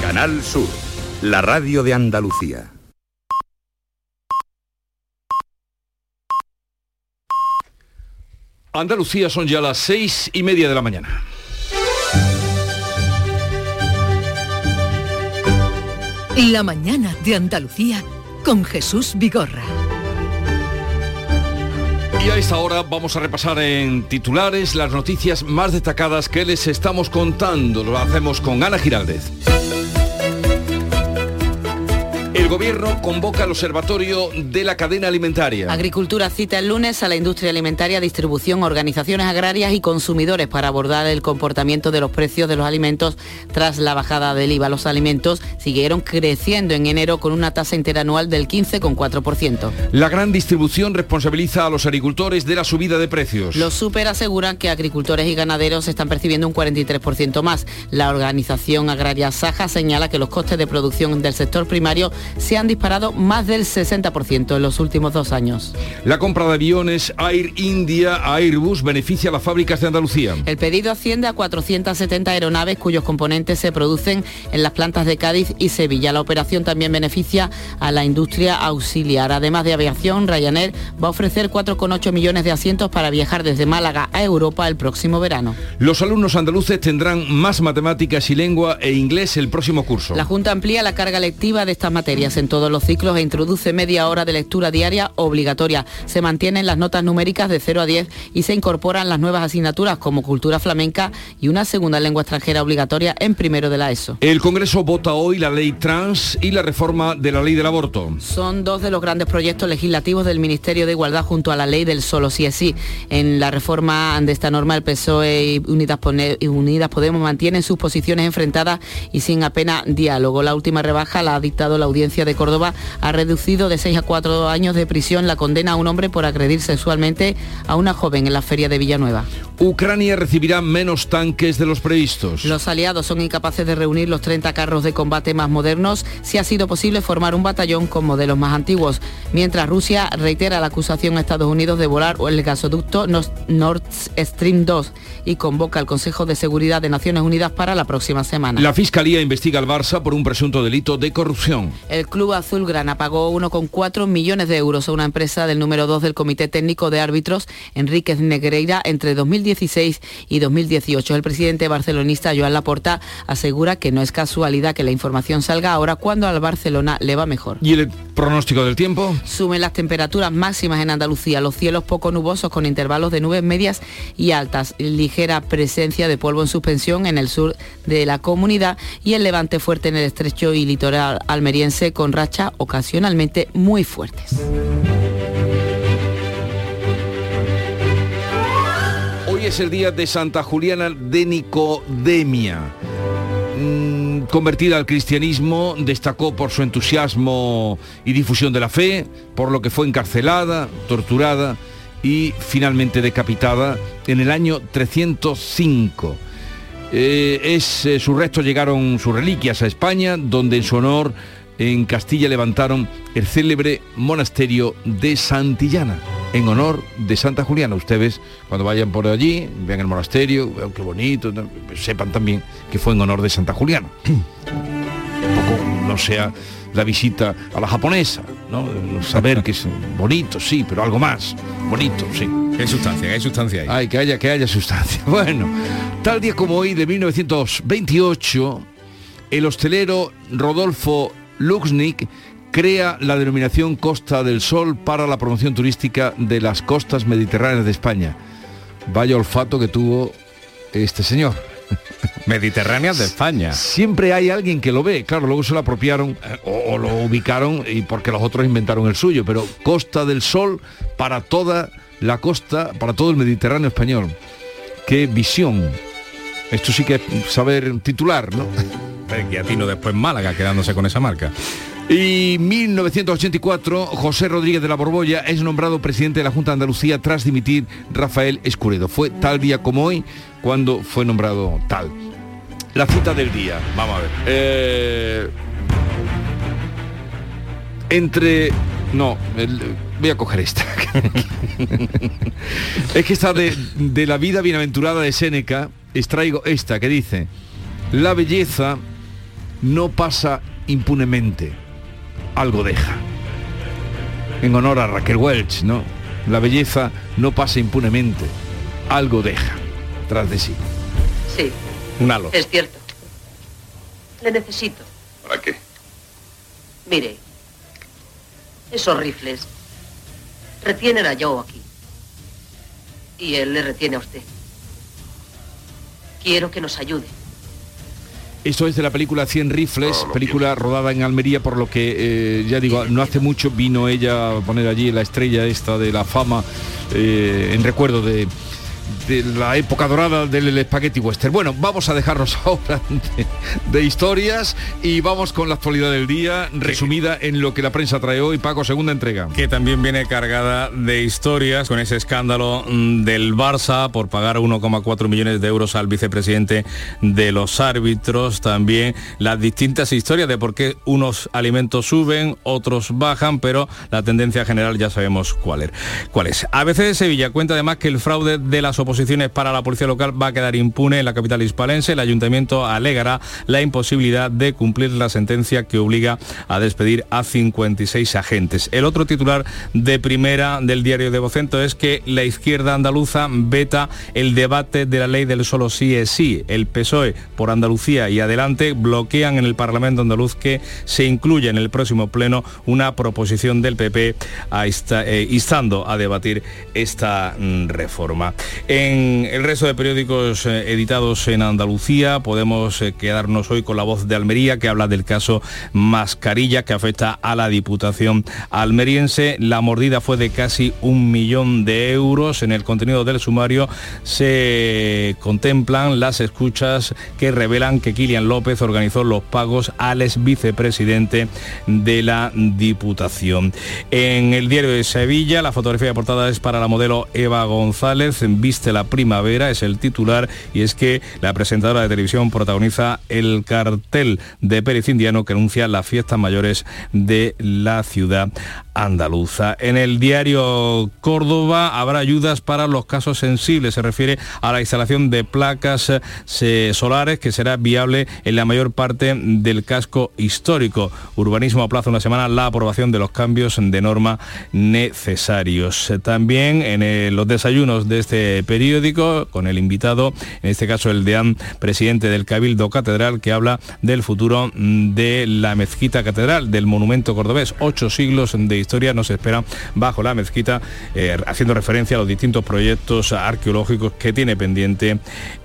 Canal Sur, la radio de Andalucía. Andalucía son ya las seis y media de la mañana. La mañana de Andalucía con Jesús Vigorra. Y a esta hora vamos a repasar en titulares las noticias más destacadas que les estamos contando. Lo hacemos con Ana Giraldez. El gobierno convoca al observatorio de la cadena alimentaria. Agricultura cita el lunes a la industria alimentaria, distribución, organizaciones agrarias y consumidores para abordar el comportamiento de los precios de los alimentos tras la bajada del IVA. Los alimentos siguieron creciendo en enero con una tasa interanual del 15,4%. La gran distribución responsabiliza a los agricultores de la subida de precios. Los super aseguran que agricultores y ganaderos están percibiendo un 43% más. La organización agraria Saja señala que los costes de producción del sector primario se han disparado más del 60% en los últimos dos años. La compra de aviones Air India a Airbus beneficia a las fábricas de Andalucía. El pedido asciende a 470 aeronaves cuyos componentes se producen en las plantas de Cádiz y Sevilla. La operación también beneficia a la industria auxiliar. Además de aviación, Ryanair va a ofrecer 4,8 millones de asientos para viajar desde Málaga a Europa el próximo verano. Los alumnos andaluces tendrán más matemáticas y lengua e inglés el próximo curso. La Junta amplía la carga lectiva de estas materias en todos los ciclos e introduce media hora de lectura diaria obligatoria. Se mantienen las notas numéricas de 0 a 10 y se incorporan las nuevas asignaturas como cultura flamenca y una segunda lengua extranjera obligatoria en primero de la ESO. El Congreso vota hoy la ley trans y la reforma de la ley del aborto. Son dos de los grandes proyectos legislativos del Ministerio de Igualdad junto a la ley del solo sí es sí. En la reforma de esta norma el PSOE y Unidas, Unidas Podemos mantienen sus posiciones enfrentadas y sin apenas diálogo. La última rebaja la ha dictado la audiencia de Córdoba ha reducido de 6 a 4 años de prisión la condena a un hombre por agredir sexualmente a una joven en la feria de Villanueva. Ucrania recibirá menos tanques de los previstos. Los aliados son incapaces de reunir los 30 carros de combate más modernos si ha sido posible formar un batallón con modelos más antiguos, mientras Rusia reitera la acusación a Estados Unidos de volar el gasoducto Nord Stream 2 y convoca al Consejo de Seguridad de Naciones Unidas para la próxima semana. La Fiscalía investiga al Barça por un presunto delito de corrupción. El Club Azulgrana pagó 1,4 millones de euros a una empresa del número 2 del Comité Técnico de Árbitros, Enríquez Negreira, entre 2016 y 2018. El presidente barcelonista Joan Laporta asegura que no es casualidad que la información salga ahora cuando al Barcelona le va mejor. ¿Y el pronóstico del tiempo? Sumen las temperaturas máximas en Andalucía, los cielos poco nubosos con intervalos de nubes medias y altas, ligera presencia de polvo en suspensión en el sur de la comunidad y el levante fuerte en el estrecho y litoral almeriense con rachas ocasionalmente muy fuertes. Hoy es el día de Santa Juliana de Nicodemia. Mm, convertida al cristianismo, destacó por su entusiasmo y difusión de la fe, por lo que fue encarcelada, torturada y finalmente decapitada en el año 305. Eh, es, eh, sus restos llegaron, sus reliquias a España, donde en su honor en Castilla levantaron el célebre monasterio de Santillana, en honor de Santa Juliana. Ustedes cuando vayan por allí, vean el monasterio, vean qué bonito, sepan también que fue en honor de Santa Juliana. Tampoco no sea la visita a la japonesa, ¿no? Saber que es bonito, sí, pero algo más. Bonito, sí. Hay sustancia, hay sustancia ahí. Ay, que haya, que haya sustancia. Bueno, tal día como hoy de 1928, el hostelero Rodolfo Luxnik crea la denominación Costa del Sol para la promoción turística de las costas mediterráneas de España. Vaya olfato que tuvo este señor. Mediterráneas de España. Siempre hay alguien que lo ve, claro, luego se lo apropiaron eh, o, o lo ubicaron y porque los otros inventaron el suyo, pero Costa del Sol para toda la costa, para todo el Mediterráneo español. Qué visión. Esto sí que es saber titular, ¿no? Y a Tino después Málaga quedándose con esa marca. Y 1984, José Rodríguez de la Borbolla es nombrado presidente de la Junta de Andalucía tras dimitir Rafael Escuredo. Fue tal día como hoy cuando fue nombrado tal. La cita del día. Vamos a ver. Eh, entre... No, voy a coger esta. es que está de, de la vida bienaventurada de Séneca, extraigo esta que dice, la belleza no pasa impunemente, algo deja. En honor a Raquel Welch, ¿no? La belleza no pasa impunemente, algo deja tras de sí. Sí, Un halo. es cierto. Le necesito. ¿Para qué? Mire, esos rifles retienen a Joe aquí. Y él le retiene a usted. Quiero que nos ayude. Esto es de la película 100 rifles, película rodada en Almería, por lo que, eh, ya digo, no hace mucho vino ella a poner allí la estrella esta de la fama eh, en recuerdo de, de la época dorada del Spaghetti Western. Bueno, vamos a dejarnos ahora de, de historias y vamos con la actualidad del día, resumida en lo que la prensa trae hoy. Paco, segunda entrega. que también viene cargada de historias con ese escándalo mm, del Barça por pagar 1,4 millones de euros al vicepresidente de los árbitros, también las distintas historias de por qué unos alimentos suben, otros bajan, pero la tendencia general ya sabemos cuál es. Cuál es. ABC de Sevilla cuenta además que el fraude de las oposiciones para la policía local va a quedar impune en la capital hispalense. El ayuntamiento alegará la imposibilidad de cumplir la sentencia que obliga a despedir a 56 agentes. El otro titular de primera del diario de Vocento es que la izquierda andaluza veta el debate de la ley del solo sí es sí. El PSOE por Andalucía y adelante bloquean en el Parlamento andaluz que se incluya en el próximo pleno una proposición del PP a eh, instando a debatir esta mm, reforma. En el resto de periódicos eh, editados en Andalucía podemos eh, quedarnos hoy con la voz de Almería que habla del caso Mascarilla que afecta a la Diputación almeriense. La mordida fue de casi un millón de euros. En el contenido del sumario se contemplan las escuchas que revelan que Kilian López organizó los pagos al ex vicepresidente de la Diputación. En el diario de Sevilla, la fotografía de portada es para la modelo Eva González, viste la primavera, es el titular, y es que la presentadora de televisión protagoniza el cartel de Pérez Indiano que anuncia las fiestas mayores de la ciudad andaluza. En el diario Córdoba habrá ayudas para los casos sensibles, se refiere a la instalación de placas eh, solares que será viable en la mayor parte del casco histórico. Urbanismo aplaza una semana la aprobación de los cambios de norma necesarios. También en eh, los desayunos de este periódico, con el invitado, en este caso el deán presidente del Cabildo Catedral, que habla del futuro mm, de la mezquita catedral, del monumento cordobés. Ocho siglos de historia nos esperan bajo la mezquita, eh, haciendo referencia a los distintos proyectos arqueológicos que tiene pendiente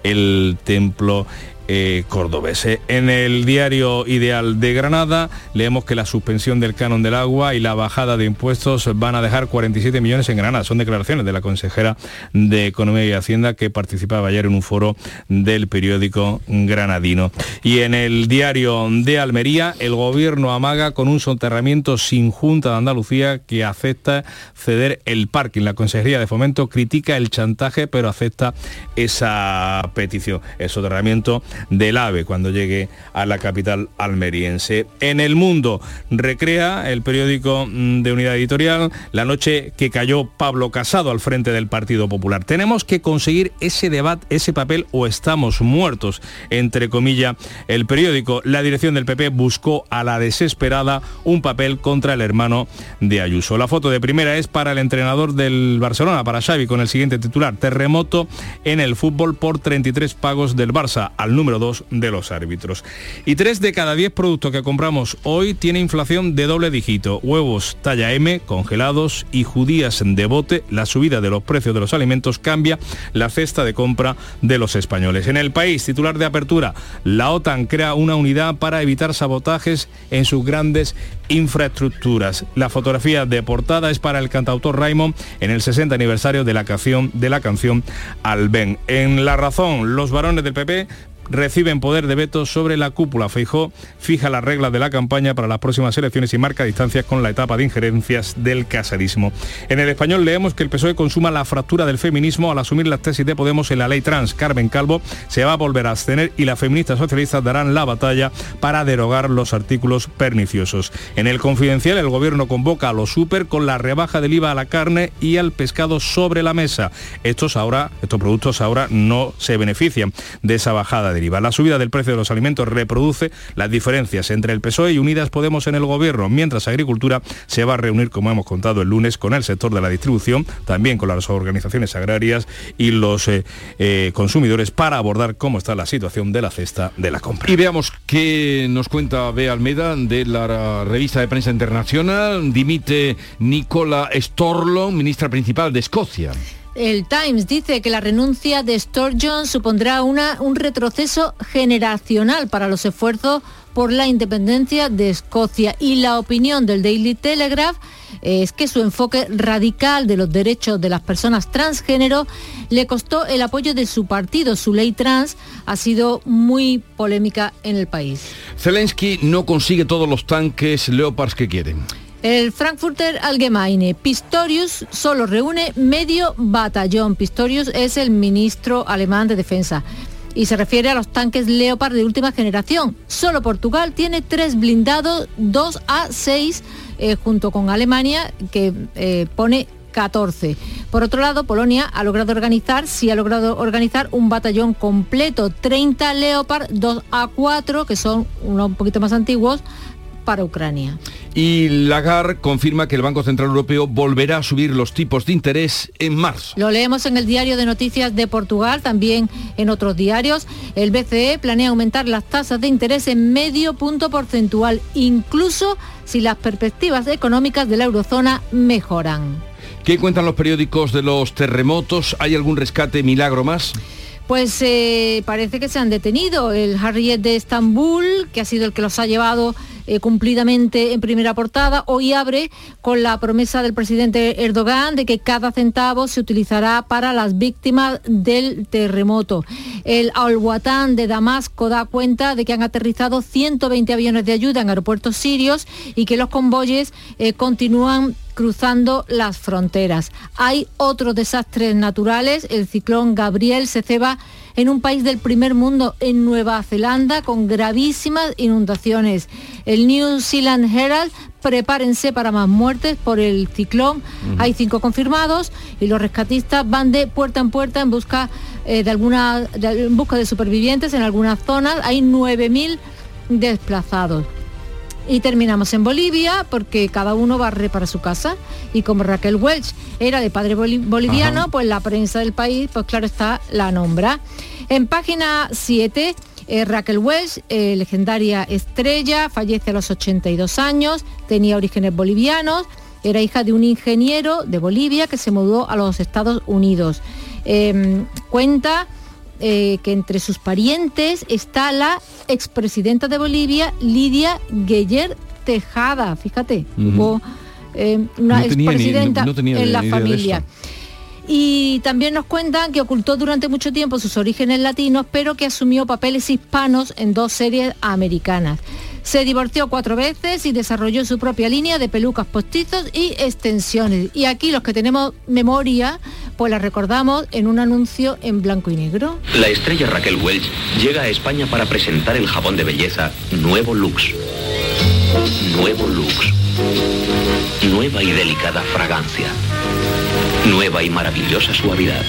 el templo eh, cordobés. En el diario Ideal de Granada leemos que la suspensión del canon del agua y la bajada de impuestos van a dejar 47 millones en Granada. Son declaraciones de la consejera de Economía y Hacienda que participaba ayer en un foro del periódico granadino. Y en el diario de Almería, el gobierno amaga con un soterramiento sin Junta de Andalucía que acepta ceder el parking. La Consejería de Fomento critica el chantaje pero acepta esa petición. El soterramiento del AVE cuando llegue a la capital almeriense. En el mundo recrea el periódico mm, de Unidad Editorial la noche que cayó Pablo Casado al frente del Partido Popular. Tenemos que conseguir ese debate, ese papel o estamos muertos, entre comillas, el periódico. La dirección del PP buscó a la desesperada un papel contra el hermano de Ayuso. La foto de primera es para el entrenador del Barcelona, para Xavi, con el siguiente titular, terremoto en el fútbol por 33 pagos del Barça, al número 2 de los árbitros. Y 3 de cada 10 productos que compramos hoy tiene inflación de doble dígito. Huevos talla M, congelados y judías de bote, la subida de los precios de los alimentos cambia la cesta de compra de los españoles. En el país, titular de apertura, la OTAN crea una unidad para evitar sabotajes en sus grandes infraestructuras. La fotografía de portada es para el cantautor Raymond en el 60 aniversario de la canción, de la canción Alben. En La Razón, los varones del PP reciben poder de veto sobre la cúpula. Feijó fija las reglas de la campaña para las próximas elecciones y marca distancias con la etapa de injerencias del casadismo. En el español leemos que el PSOE consuma la fractura del feminismo al asumir las tesis de Podemos en la ley trans. Carmen Calvo se va a volver a abstener y las feministas socialistas darán la batalla para derogar los artículos perniciosos. En el confidencial el gobierno convoca a los super con la rebaja del IVA a la carne y al pescado sobre la mesa. Estos ahora, estos productos ahora no se benefician de esa bajada de la subida del precio de los alimentos reproduce las diferencias entre el PSOE y Unidas Podemos en el gobierno, mientras Agricultura se va a reunir, como hemos contado el lunes, con el sector de la distribución, también con las organizaciones agrarias y los eh, eh, consumidores para abordar cómo está la situación de la cesta de la compra. Y veamos qué nos cuenta Bea Almeida de la revista de prensa internacional. Dimite Nicola Storlo, ministra principal de Escocia. El Times dice que la renuncia de Sturgeon supondrá una, un retroceso generacional para los esfuerzos por la independencia de Escocia y la opinión del Daily Telegraph es que su enfoque radical de los derechos de las personas transgénero le costó el apoyo de su partido. Su ley trans ha sido muy polémica en el país. Zelensky no consigue todos los tanques Leopards que quieren. El Frankfurter Allgemeine Pistorius solo reúne medio batallón. Pistorius es el ministro alemán de defensa y se refiere a los tanques Leopard de última generación. Solo Portugal tiene tres blindados, dos A6, eh, junto con Alemania, que eh, pone 14. Por otro lado, Polonia ha logrado organizar, sí ha logrado organizar un batallón completo, 30 Leopard, 2 A4, que son unos un poquito más antiguos, para Ucrania. Y Lagarde confirma que el Banco Central Europeo volverá a subir los tipos de interés en marzo. Lo leemos en el diario de noticias de Portugal, también en otros diarios. El BCE planea aumentar las tasas de interés en medio punto porcentual, incluso si las perspectivas económicas de la eurozona mejoran. ¿Qué cuentan los periódicos de los terremotos? ¿Hay algún rescate milagro más? Pues eh, parece que se han detenido. El Harriet de Estambul, que ha sido el que los ha llevado eh, cumplidamente en primera portada, hoy abre con la promesa del presidente Erdogan de que cada centavo se utilizará para las víctimas del terremoto. El Al-Watan de Damasco da cuenta de que han aterrizado 120 aviones de ayuda en aeropuertos sirios y que los convoyes eh, continúan cruzando las fronteras. Hay otros desastres naturales. El ciclón Gabriel se ceba en un país del primer mundo, en Nueva Zelanda, con gravísimas inundaciones. El New Zealand Herald prepárense para más muertes por el ciclón. Hay cinco confirmados y los rescatistas van de puerta en puerta en busca eh, de alguna en busca de supervivientes en algunas zonas. Hay 9.000 desplazados. Y terminamos en Bolivia porque cada uno barre para su casa. Y como Raquel Welch era de padre boliviano, pues la prensa del país, pues claro está, la nombra. En página 7, eh, Raquel Welch, eh, legendaria estrella, fallece a los 82 años, tenía orígenes bolivianos, era hija de un ingeniero de Bolivia que se mudó a los Estados Unidos. Em, cuenta eh, que entre sus parientes está la expresidenta de Bolivia, Lidia Gueyer Tejada, fíjate, hubo eh, una expresidenta en la familia. Y también nos cuentan que ocultó durante mucho tiempo sus orígenes latinos, pero que asumió papeles hispanos en dos series americanas. Se divorció cuatro veces y desarrolló su propia línea de pelucas postizos y extensiones. Y aquí los que tenemos memoria, pues la recordamos en un anuncio en blanco y negro. La estrella Raquel Welch llega a España para presentar el jabón de belleza Nuevo Lux. Nuevo Lux. Nueva y delicada fragancia. Nueva y maravillosa suavidad.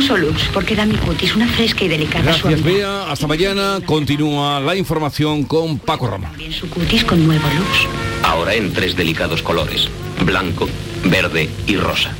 Uso Lux porque da mi cutis una fresca y delicada Gracias, suavidad. Bea. Hasta mañana. Continúa la información con Paco Roma. También su cutis con nuevo Lux. Ahora en tres delicados colores. Blanco, verde y rosa.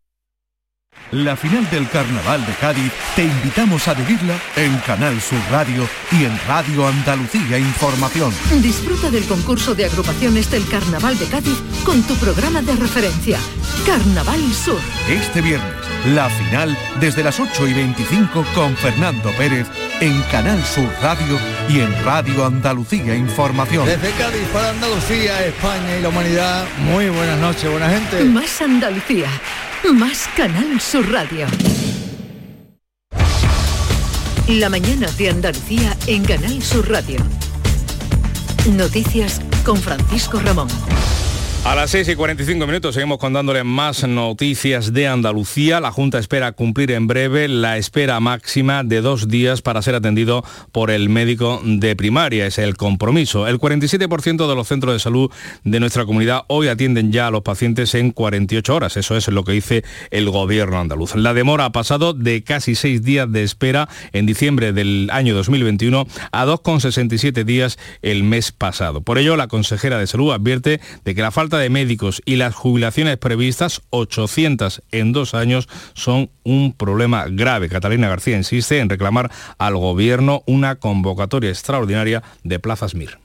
La final del Carnaval de Cádiz te invitamos a vivirla en Canal Sur Radio y en Radio Andalucía Información. Disfruta del concurso de agrupaciones del Carnaval de Cádiz con tu programa de referencia, Carnaval Sur. Este viernes, la final desde las 8 y 25 con Fernando Pérez en Canal Sur Radio y en Radio Andalucía Información. Desde Cádiz para Andalucía, España y la humanidad, muy buenas noches, buena gente. Más Andalucía, más Canal Sur Radio. La mañana de Andalucía en Canal Sur Radio. Noticias con Francisco Ramón. A las 6 y 45 minutos seguimos contándole más noticias de Andalucía. La Junta espera cumplir en breve la espera máxima de dos días para ser atendido por el médico de primaria. Es el compromiso. El 47% de los centros de salud de nuestra comunidad hoy atienden ya a los pacientes en 48 horas. Eso es lo que dice el gobierno andaluz. La demora ha pasado de casi seis días de espera en diciembre del año 2021 a 2,67 días el mes pasado. Por ello, la consejera de salud advierte de que la falta de médicos y las jubilaciones previstas, 800 en dos años, son un problema grave. Catalina García insiste en reclamar al gobierno una convocatoria extraordinaria de plazas MIR.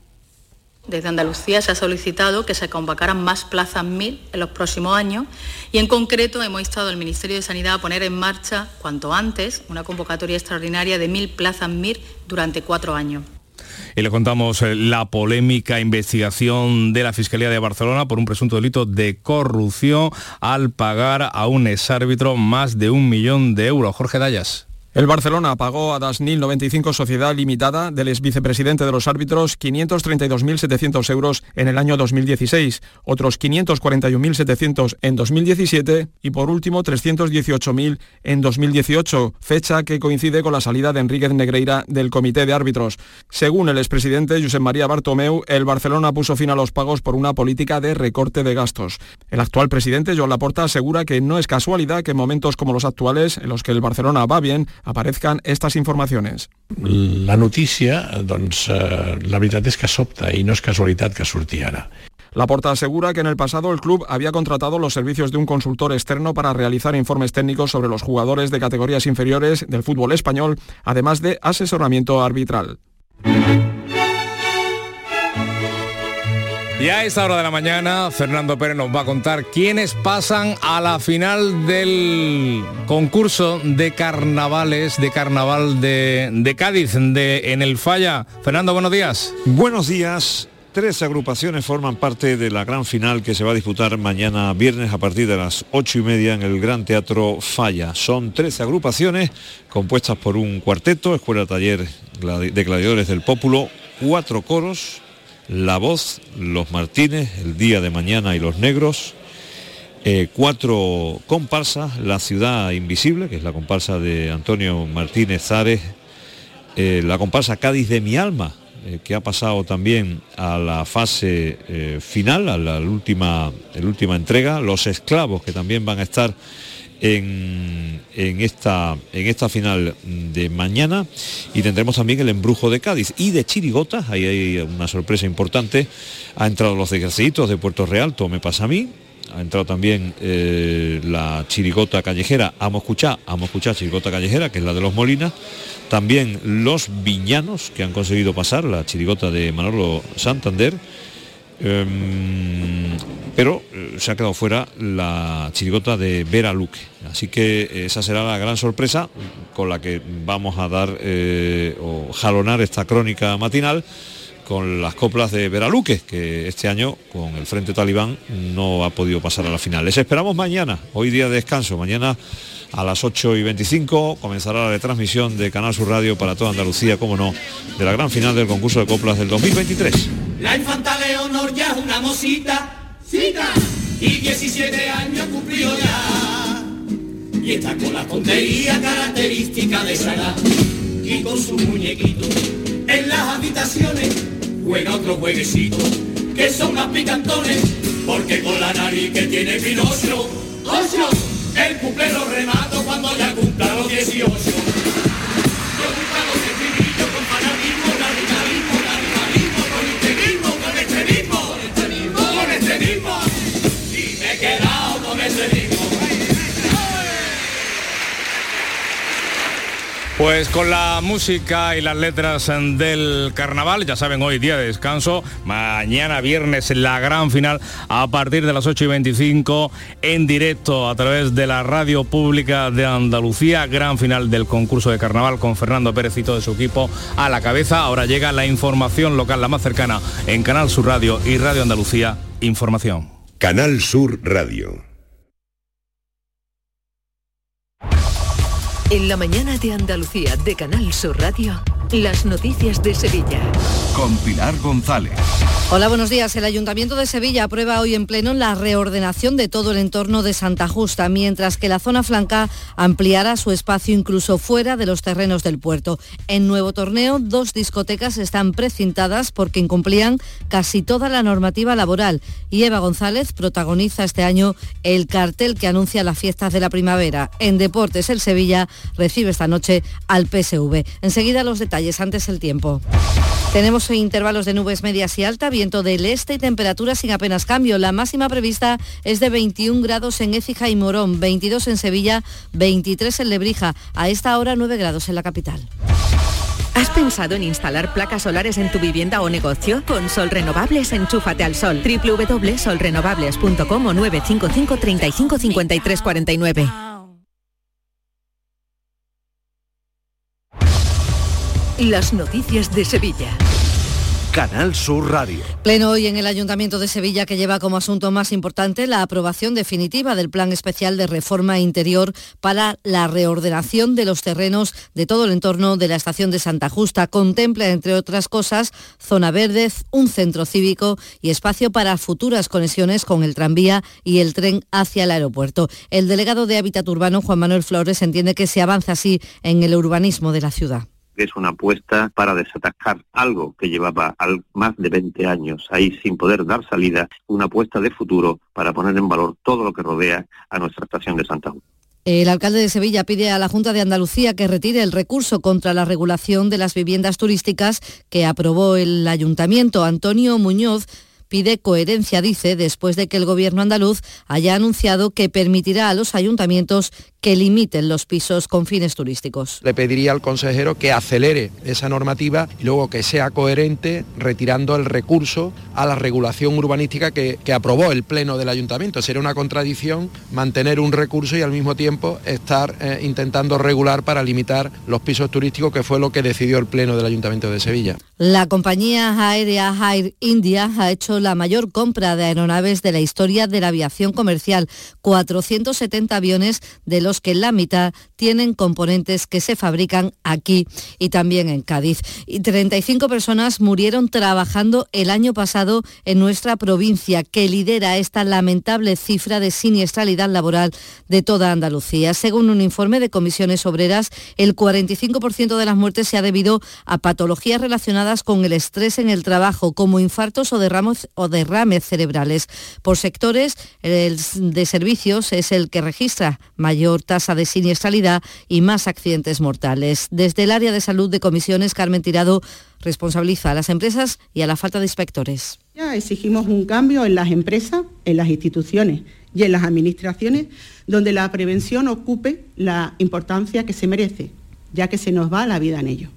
Desde Andalucía se ha solicitado que se convocaran más plazas MIR en los próximos años y en concreto hemos instado al Ministerio de Sanidad a poner en marcha cuanto antes una convocatoria extraordinaria de mil plazas MIR durante cuatro años. Y le contamos eh, la polémica investigación de la Fiscalía de Barcelona por un presunto delito de corrupción al pagar a un exárbitro más de un millón de euros. Jorge Dayas. El Barcelona pagó a Dasnil 95 Sociedad Limitada del ex vicepresidente de los árbitros 532.700 euros en el año 2016, otros 541.700 en 2017 y por último 318.000 en 2018, fecha que coincide con la salida de Enríquez Negreira del comité de árbitros. Según el expresidente Josep María Bartomeu, el Barcelona puso fin a los pagos por una política de recorte de gastos. El actual presidente Joan Laporta asegura que no es casualidad que en momentos como los actuales, en los que el Barcelona va bien, aparezcan estas informacions. La notícia, doncs, eh, la veritat és que sobta i no és casualitat que surti ara. Laporta asegura que en el pasado el club había contratado los servicios de un consultor externo para realizar informes técnicos sobre los jugadores de categorías inferiores del fútbol español, además de asesoramiento arbitral. Y a esta hora de la mañana, Fernando Pérez nos va a contar quiénes pasan a la final del concurso de carnavales, de carnaval de, Cádiz, de, en el Falla. Fernando, buenos días. Buenos días. Tres agrupaciones forman parte de la gran final que se va a disputar mañana viernes a partir de las ocho y media en el Gran Teatro Falla. Son tres agrupaciones compuestas por un cuarteto, Escuela Taller de Gladiadores del Pópulo, cuatro coros, La Voz, Los Martínez, El Día de Mañana y Los Negros, eh, cuatro comparsas, La Ciudad Invisible, que es la comparsa de Antonio Martínez Zares, eh, la comparsa Cádiz de mi alma, eh, que ha pasado también a la fase final, a la, última, la última entrega, los esclavos que también van a estar en, esta, en esta final de mañana y tendremos también el embrujo de Cádiz y de Chirigota, ahí hay una sorpresa importante, ha entrado los desgraciaditos de Puerto Real, Tome pasa a mí, ha entrado también eh, la chirigota callejera, amo escuchar, amo escuchar chirigota callejera, que es la de los Molinas, también los viñanos que han conseguido pasar, la chirigota de Manolo Santander, em, pero eh, se ha quedado fuera la chirigota de Vera Luque. Así que esa será la gran sorpresa con la que vamos a dar eh, o jalonar esta crónica matinal con las coplas de Veraluque, que este año con el Frente Talibán no ha podido pasar a la final. Les esperamos mañana, hoy día de descanso, mañana a las 8 y 25 comenzará la retransmisión de Canal Sur Radio para toda Andalucía, como no, de la gran final del concurso de coplas del 2023. La infanta Leonor ya es una mosita, cita, y 17 años cumplió ya. Y está con la tontería característica de esa edad, y con su muñequito en las habitaciones juega otro jueguecito, que son más picantones, porque con la nariz que tiene Pinocho, ocho, el cumple lo remato cuando ya cumpla los 18. Pues con la música y las letras del carnaval, ya saben, hoy día de descanso, mañana viernes la gran final a partir de las 8 y 25 en directo a través de la radio pública de Andalucía, gran final del concurso de carnaval con Fernando Pérez y todo su equipo a la cabeza. Ahora llega la información local, la más cercana en Canal Sur Radio y Radio Andalucía, información. Canal Sur Radio. En la mañana de Andalucía de Canal Sur Radio, las noticias de Sevilla. Con Pilar González. Hola, buenos días. El Ayuntamiento de Sevilla aprueba hoy en pleno la reordenación de todo el entorno de Santa Justa, mientras que la zona flanca ampliará su espacio incluso fuera de los terrenos del puerto. En nuevo torneo, dos discotecas están precintadas porque incumplían casi toda la normativa laboral. Y Eva González protagoniza este año el cartel que anuncia las fiestas de la primavera. En deportes, el Sevilla recibe esta noche al PSV. Enseguida los detalles, antes el tiempo. Tenemos intervalos de nubes medias y alta, viento del este y temperaturas sin apenas cambio. La máxima prevista es de 21 grados en Écija y Morón, 22 en Sevilla, 23 en Lebrija. A esta hora 9 grados en la capital. ¿Has pensado en instalar placas solares en tu vivienda o negocio? Con Sol Renovables, enchúfate al sol. www.solrenovables.com o 955 35 53 49. Las noticias de Sevilla. Canal Sur Radio. Pleno hoy en el Ayuntamiento de Sevilla que lleva como asunto más importante la aprobación definitiva del Plan Especial de Reforma Interior para la reordenación de los terrenos de todo el entorno de la estación de Santa Justa. Contempla, entre otras cosas, zona verde, un centro cívico y espacio para futuras conexiones con el tranvía y el tren hacia el aeropuerto. El delegado de Hábitat Urbano, Juan Manuel Flores, entiende que se avanza así en el urbanismo de la ciudad es una apuesta para desatascar algo que llevaba más de 20 años ahí sin poder dar salida, una apuesta de futuro para poner en valor todo lo que rodea a nuestra estación de Santa Cruz. El alcalde de Sevilla pide a la Junta de Andalucía que retire el recurso contra la regulación de las viviendas turísticas que aprobó el ayuntamiento. Antonio Muñoz pide coherencia, dice, después de que el gobierno andaluz haya anunciado que permitirá a los ayuntamientos que limiten los pisos con fines turísticos. Le pediría al consejero que acelere esa normativa y luego que sea coherente retirando el recurso a la regulación urbanística que, que aprobó el Pleno del Ayuntamiento. Sería una contradicción mantener un recurso y al mismo tiempo estar eh, intentando regular para limitar los pisos turísticos, que fue lo que decidió el Pleno del Ayuntamiento de Sevilla. La compañía aérea Air India ha hecho la mayor compra de aeronaves de la historia de la aviación comercial, 470 aviones de los que la mitad tienen componentes que se fabrican aquí y también en Cádiz. Y 35 personas murieron trabajando el año pasado en nuestra provincia, que lidera esta lamentable cifra de siniestralidad laboral de toda Andalucía. Según un informe de comisiones obreras, el 45% de las muertes se ha debido a patologías relacionadas con el estrés en el trabajo, como infartos o derrames, o derrames cerebrales. Por sectores, el de servicios es el que registra mayor tasa de siniestralidad y más accidentes mortales. Desde el área de salud de comisiones, Carmen Tirado responsabiliza a las empresas y a la falta de inspectores. Ya exigimos un cambio en las empresas, en las instituciones y en las administraciones, donde la prevención ocupe la importancia que se merece, ya que se nos va la vida en ello.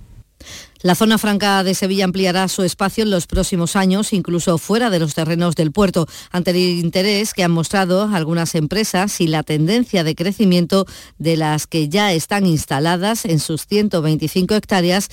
La zona franca de Sevilla ampliará su espacio en los próximos años, incluso fuera de los terrenos del puerto, ante el interés que han mostrado algunas empresas y la tendencia de crecimiento de las que ya están instaladas en sus 125 hectáreas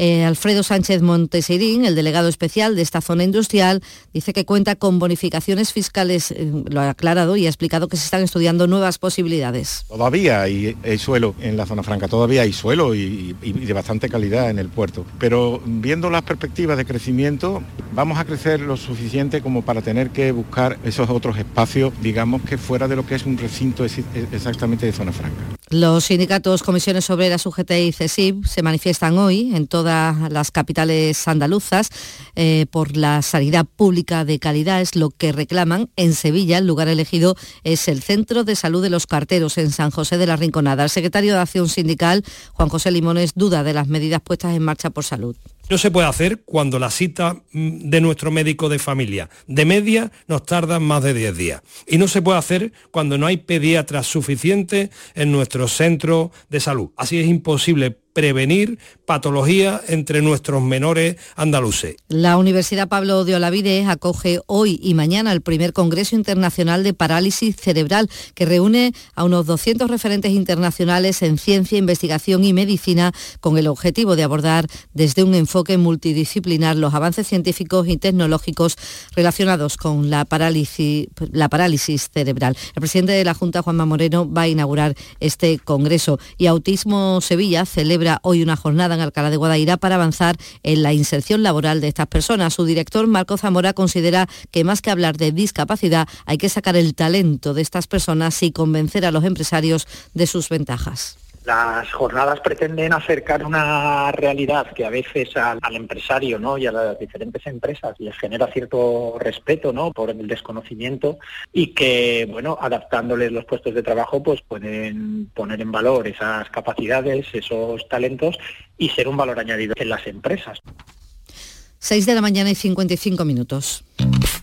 eh, Alfredo Sánchez Montesirín, el delegado especial de esta zona industrial, dice que cuenta con bonificaciones fiscales, eh, lo ha aclarado y ha explicado que se están estudiando nuevas posibilidades. Todavía hay, suelo en la zona franca, todavía hay suelo y, y de bastante calidad en el puerto, pero viendo las perspectivas de crecimiento, vamos a crecer lo suficiente como para tener que buscar esos otros espacios, digamos que fuera de lo que es un recinto exactamente de zona franca. Los sindicatos, comisiones obreras, UGT y CESIB se manifiestan hoy en las capitales andaluzas eh, por la sanidad pública de calidad, es lo que reclaman. En Sevilla, el lugar elegido es el Centro de Salud de los Carteros en San José de la Rinconada. El secretario de Acción Sindical, Juan José Limones, duda de las medidas puestas en marcha por salud. No se puede hacer cuando la cita mm, de nuestro médico de familia de media nos tarda más de 10 días. Y no se puede hacer cuando no hay pediatras suficientes en nuestro centro de salud. Así es imposible prevenir patologías entre nuestros menores andaluces. La Universidad Pablo de Olavide acoge hoy y mañana el primer Congreso Internacional de Parálisis Cerebral, que reúne a unos 200 referentes internacionales en ciencia, investigación y medicina con el objetivo de abordar desde un enfoque multidisciplinar los avances científicos y tecnológicos relacionados con la parálisis, la parálisis cerebral. El presidente de la Junta, Juanma Moreno, va a inaugurar este Congreso y Autismo Sevilla celebra hoy una jornada en Alcalá de Guadaira para avanzar en la inserción laboral de estas personas. Su director, Marco Zamora, considera que más que hablar de discapacidad, hay que sacar el talento de estas personas y convencer a los empresarios de sus ventajas. Las jornadas pretenden acercar una realidad que a veces al, empresario ¿no? y a las diferentes empresas les genera cierto respeto ¿no? por el desconocimiento y que, bueno, adaptándoles los puestos de trabajo, pues pueden poner en valor esas capacidades, esos talentos y ser un valor añadido en las empresas. 6 de la mañana y 55 minutos.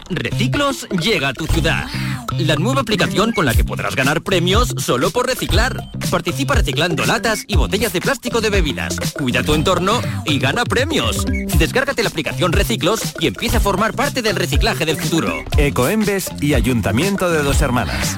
Reciclos llega a tu ciudad. La nueva aplicación con la que podrás ganar premios solo por reciclar. Participa reciclando latas y botellas de plástico de bebidas. Cuida tu entorno y gana premios. Descárgate la aplicación Reciclos y empieza a formar parte del reciclaje del futuro. Ecoembes y Ayuntamiento de Dos Hermanas.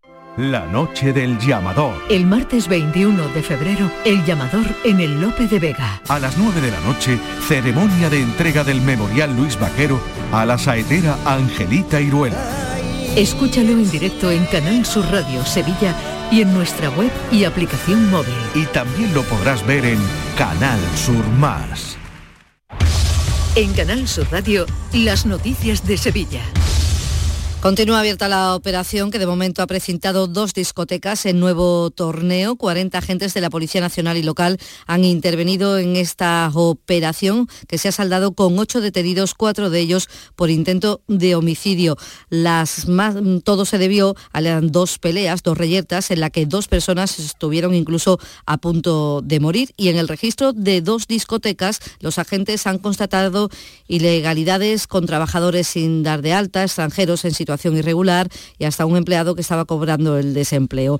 La noche del llamador. El martes 21 de febrero, el llamador en el Lope de Vega. A las 9 de la noche, ceremonia de entrega del Memorial Luis Vaquero a la saetera Angelita Iruela. Escúchalo en directo en Canal Sur Radio Sevilla y en nuestra web y aplicación móvil. Y también lo podrás ver en Canal Sur Más. En Canal Sur Radio, las noticias de Sevilla. Continúa abierta la operación que de momento ha precintado dos discotecas en nuevo torneo. 40 agentes de la Policía Nacional y local han intervenido en esta operación que se ha saldado con ocho detenidos, cuatro de ellos por intento de homicidio. Todo se debió a dos peleas, dos reyertas, en la que dos personas estuvieron incluso a punto de morir. Y en el registro de dos discotecas, los agentes han constatado ilegalidades con trabajadores sin dar de alta, extranjeros en situación irregular y hasta un empleado que estaba cobrando el desempleo.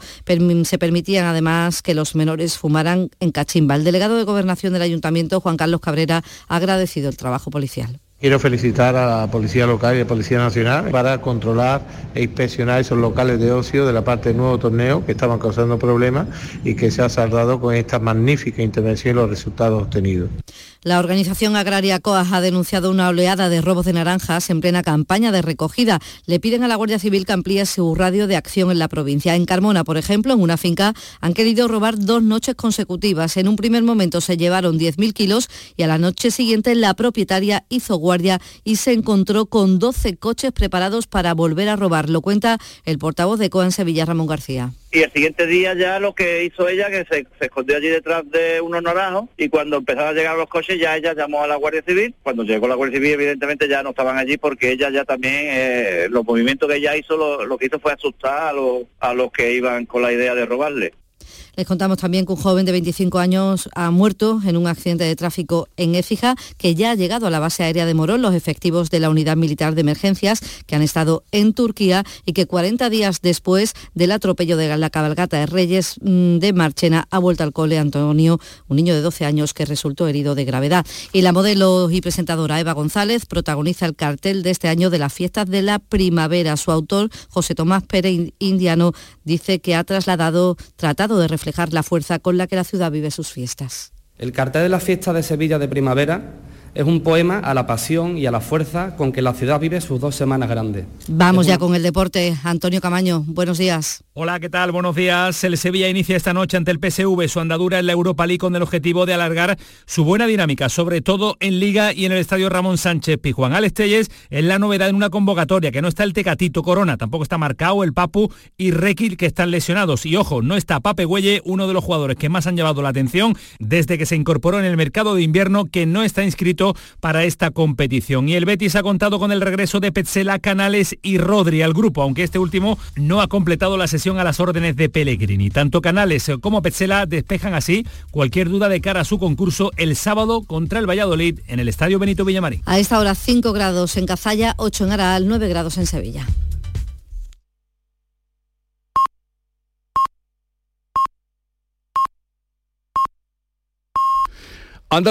se permitían además que los menores fumaran en cachimba. El delegado de Gobernación del Ayuntamiento, Juan Carlos Cabrera, ha agradecido el trabajo policial. Quiero felicitar a la Policía Local y a la Policía Nacional para controlar e inspeccionar esos locales de ocio de la parte del nuevo torneo que estaban causando problemas y que se ha saldado con esta magnífica intervención y los resultados obtenidos. La organización agraria COAS ha denunciado una oleada de robos de naranjas en plena campaña de recogida. Le piden a la Guardia Civil que amplíe su radio de acción en la provincia. En Carmona, por ejemplo, en una finca han querido robar dos noches consecutivas. En un primer momento se llevaron 10.000 kilos y a la noche siguiente la propietaria hizo guardia y se encontró con 12 coches preparados para volver a robar. Lo cuenta el portavoz de COA en Sevilla, Ramón García. Y el siguiente día ya lo que hizo ella, que se, escondió allí detrás de unos naranjos y cuando empezaron a llegar los coches ya ella llamó a la Guardia Civil. Cuando llegó la Guardia Civil evidentemente ya no estaban allí porque ella ya también, eh, los movimientos que ella hizo, lo, que hizo fue asustar a, los, a los que iban con la idea de robarle. Les contamos también que un joven de 25 años ha muerto en un accidente de tráfico en Écija, que ya ha llegado a la base aérea de Morón los efectivos de la Unidad Militar de Emergencias que han estado en Turquía y que 40 días después del atropello de la cabalgata de Reyes mm, de Marchena ha vuelto al cole Antonio, un niño de 12 años que resultó herido de gravedad. Y la modelo y presentadora Eva González protagoniza el cartel de este año de las fiestas de la primavera. Su autor, José Tomás Pérez Indiano, dice que ha trasladado, tratado de reflejar la fuerza con la que la ciudad vive sus fiestas. El cartel de la fiesta de Sevilla de primavera es un poema a la pasión y a la fuerza con que la ciudad vive sus dos semanas grandes. Vamos ya con el deporte. Antonio Camaño, buenos días. Hola, ¿qué tal? Buenos días. El Sevilla inicia esta noche ante el PSV su andadura en la Europa League con el objetivo de alargar su buena dinámica, sobre todo en Liga y en el Estadio Ramón Sánchez Pijuán. Alex Telles es la novedad en una convocatoria, que no está el Tecatito Corona, tampoco está marcado el Papu y Requil, que están lesionados. Y ojo, no está Pape Güelle, uno de los jugadores que más han llevado la atención desde que se incorporó en el mercado de invierno, que no está inscrito para esta competición. Y el Betis ha contado con el regreso de Petzela, Canales y Rodri al grupo, aunque este último no ha completado la sesión a las órdenes de Pellegrini. Tanto Canales como Petzela despejan así cualquier duda de cara a su concurso el sábado contra el Valladolid en el Estadio Benito Villamarín. A esta hora 5 grados en Cazalla, 8 en Araal, 9 grados en Sevilla.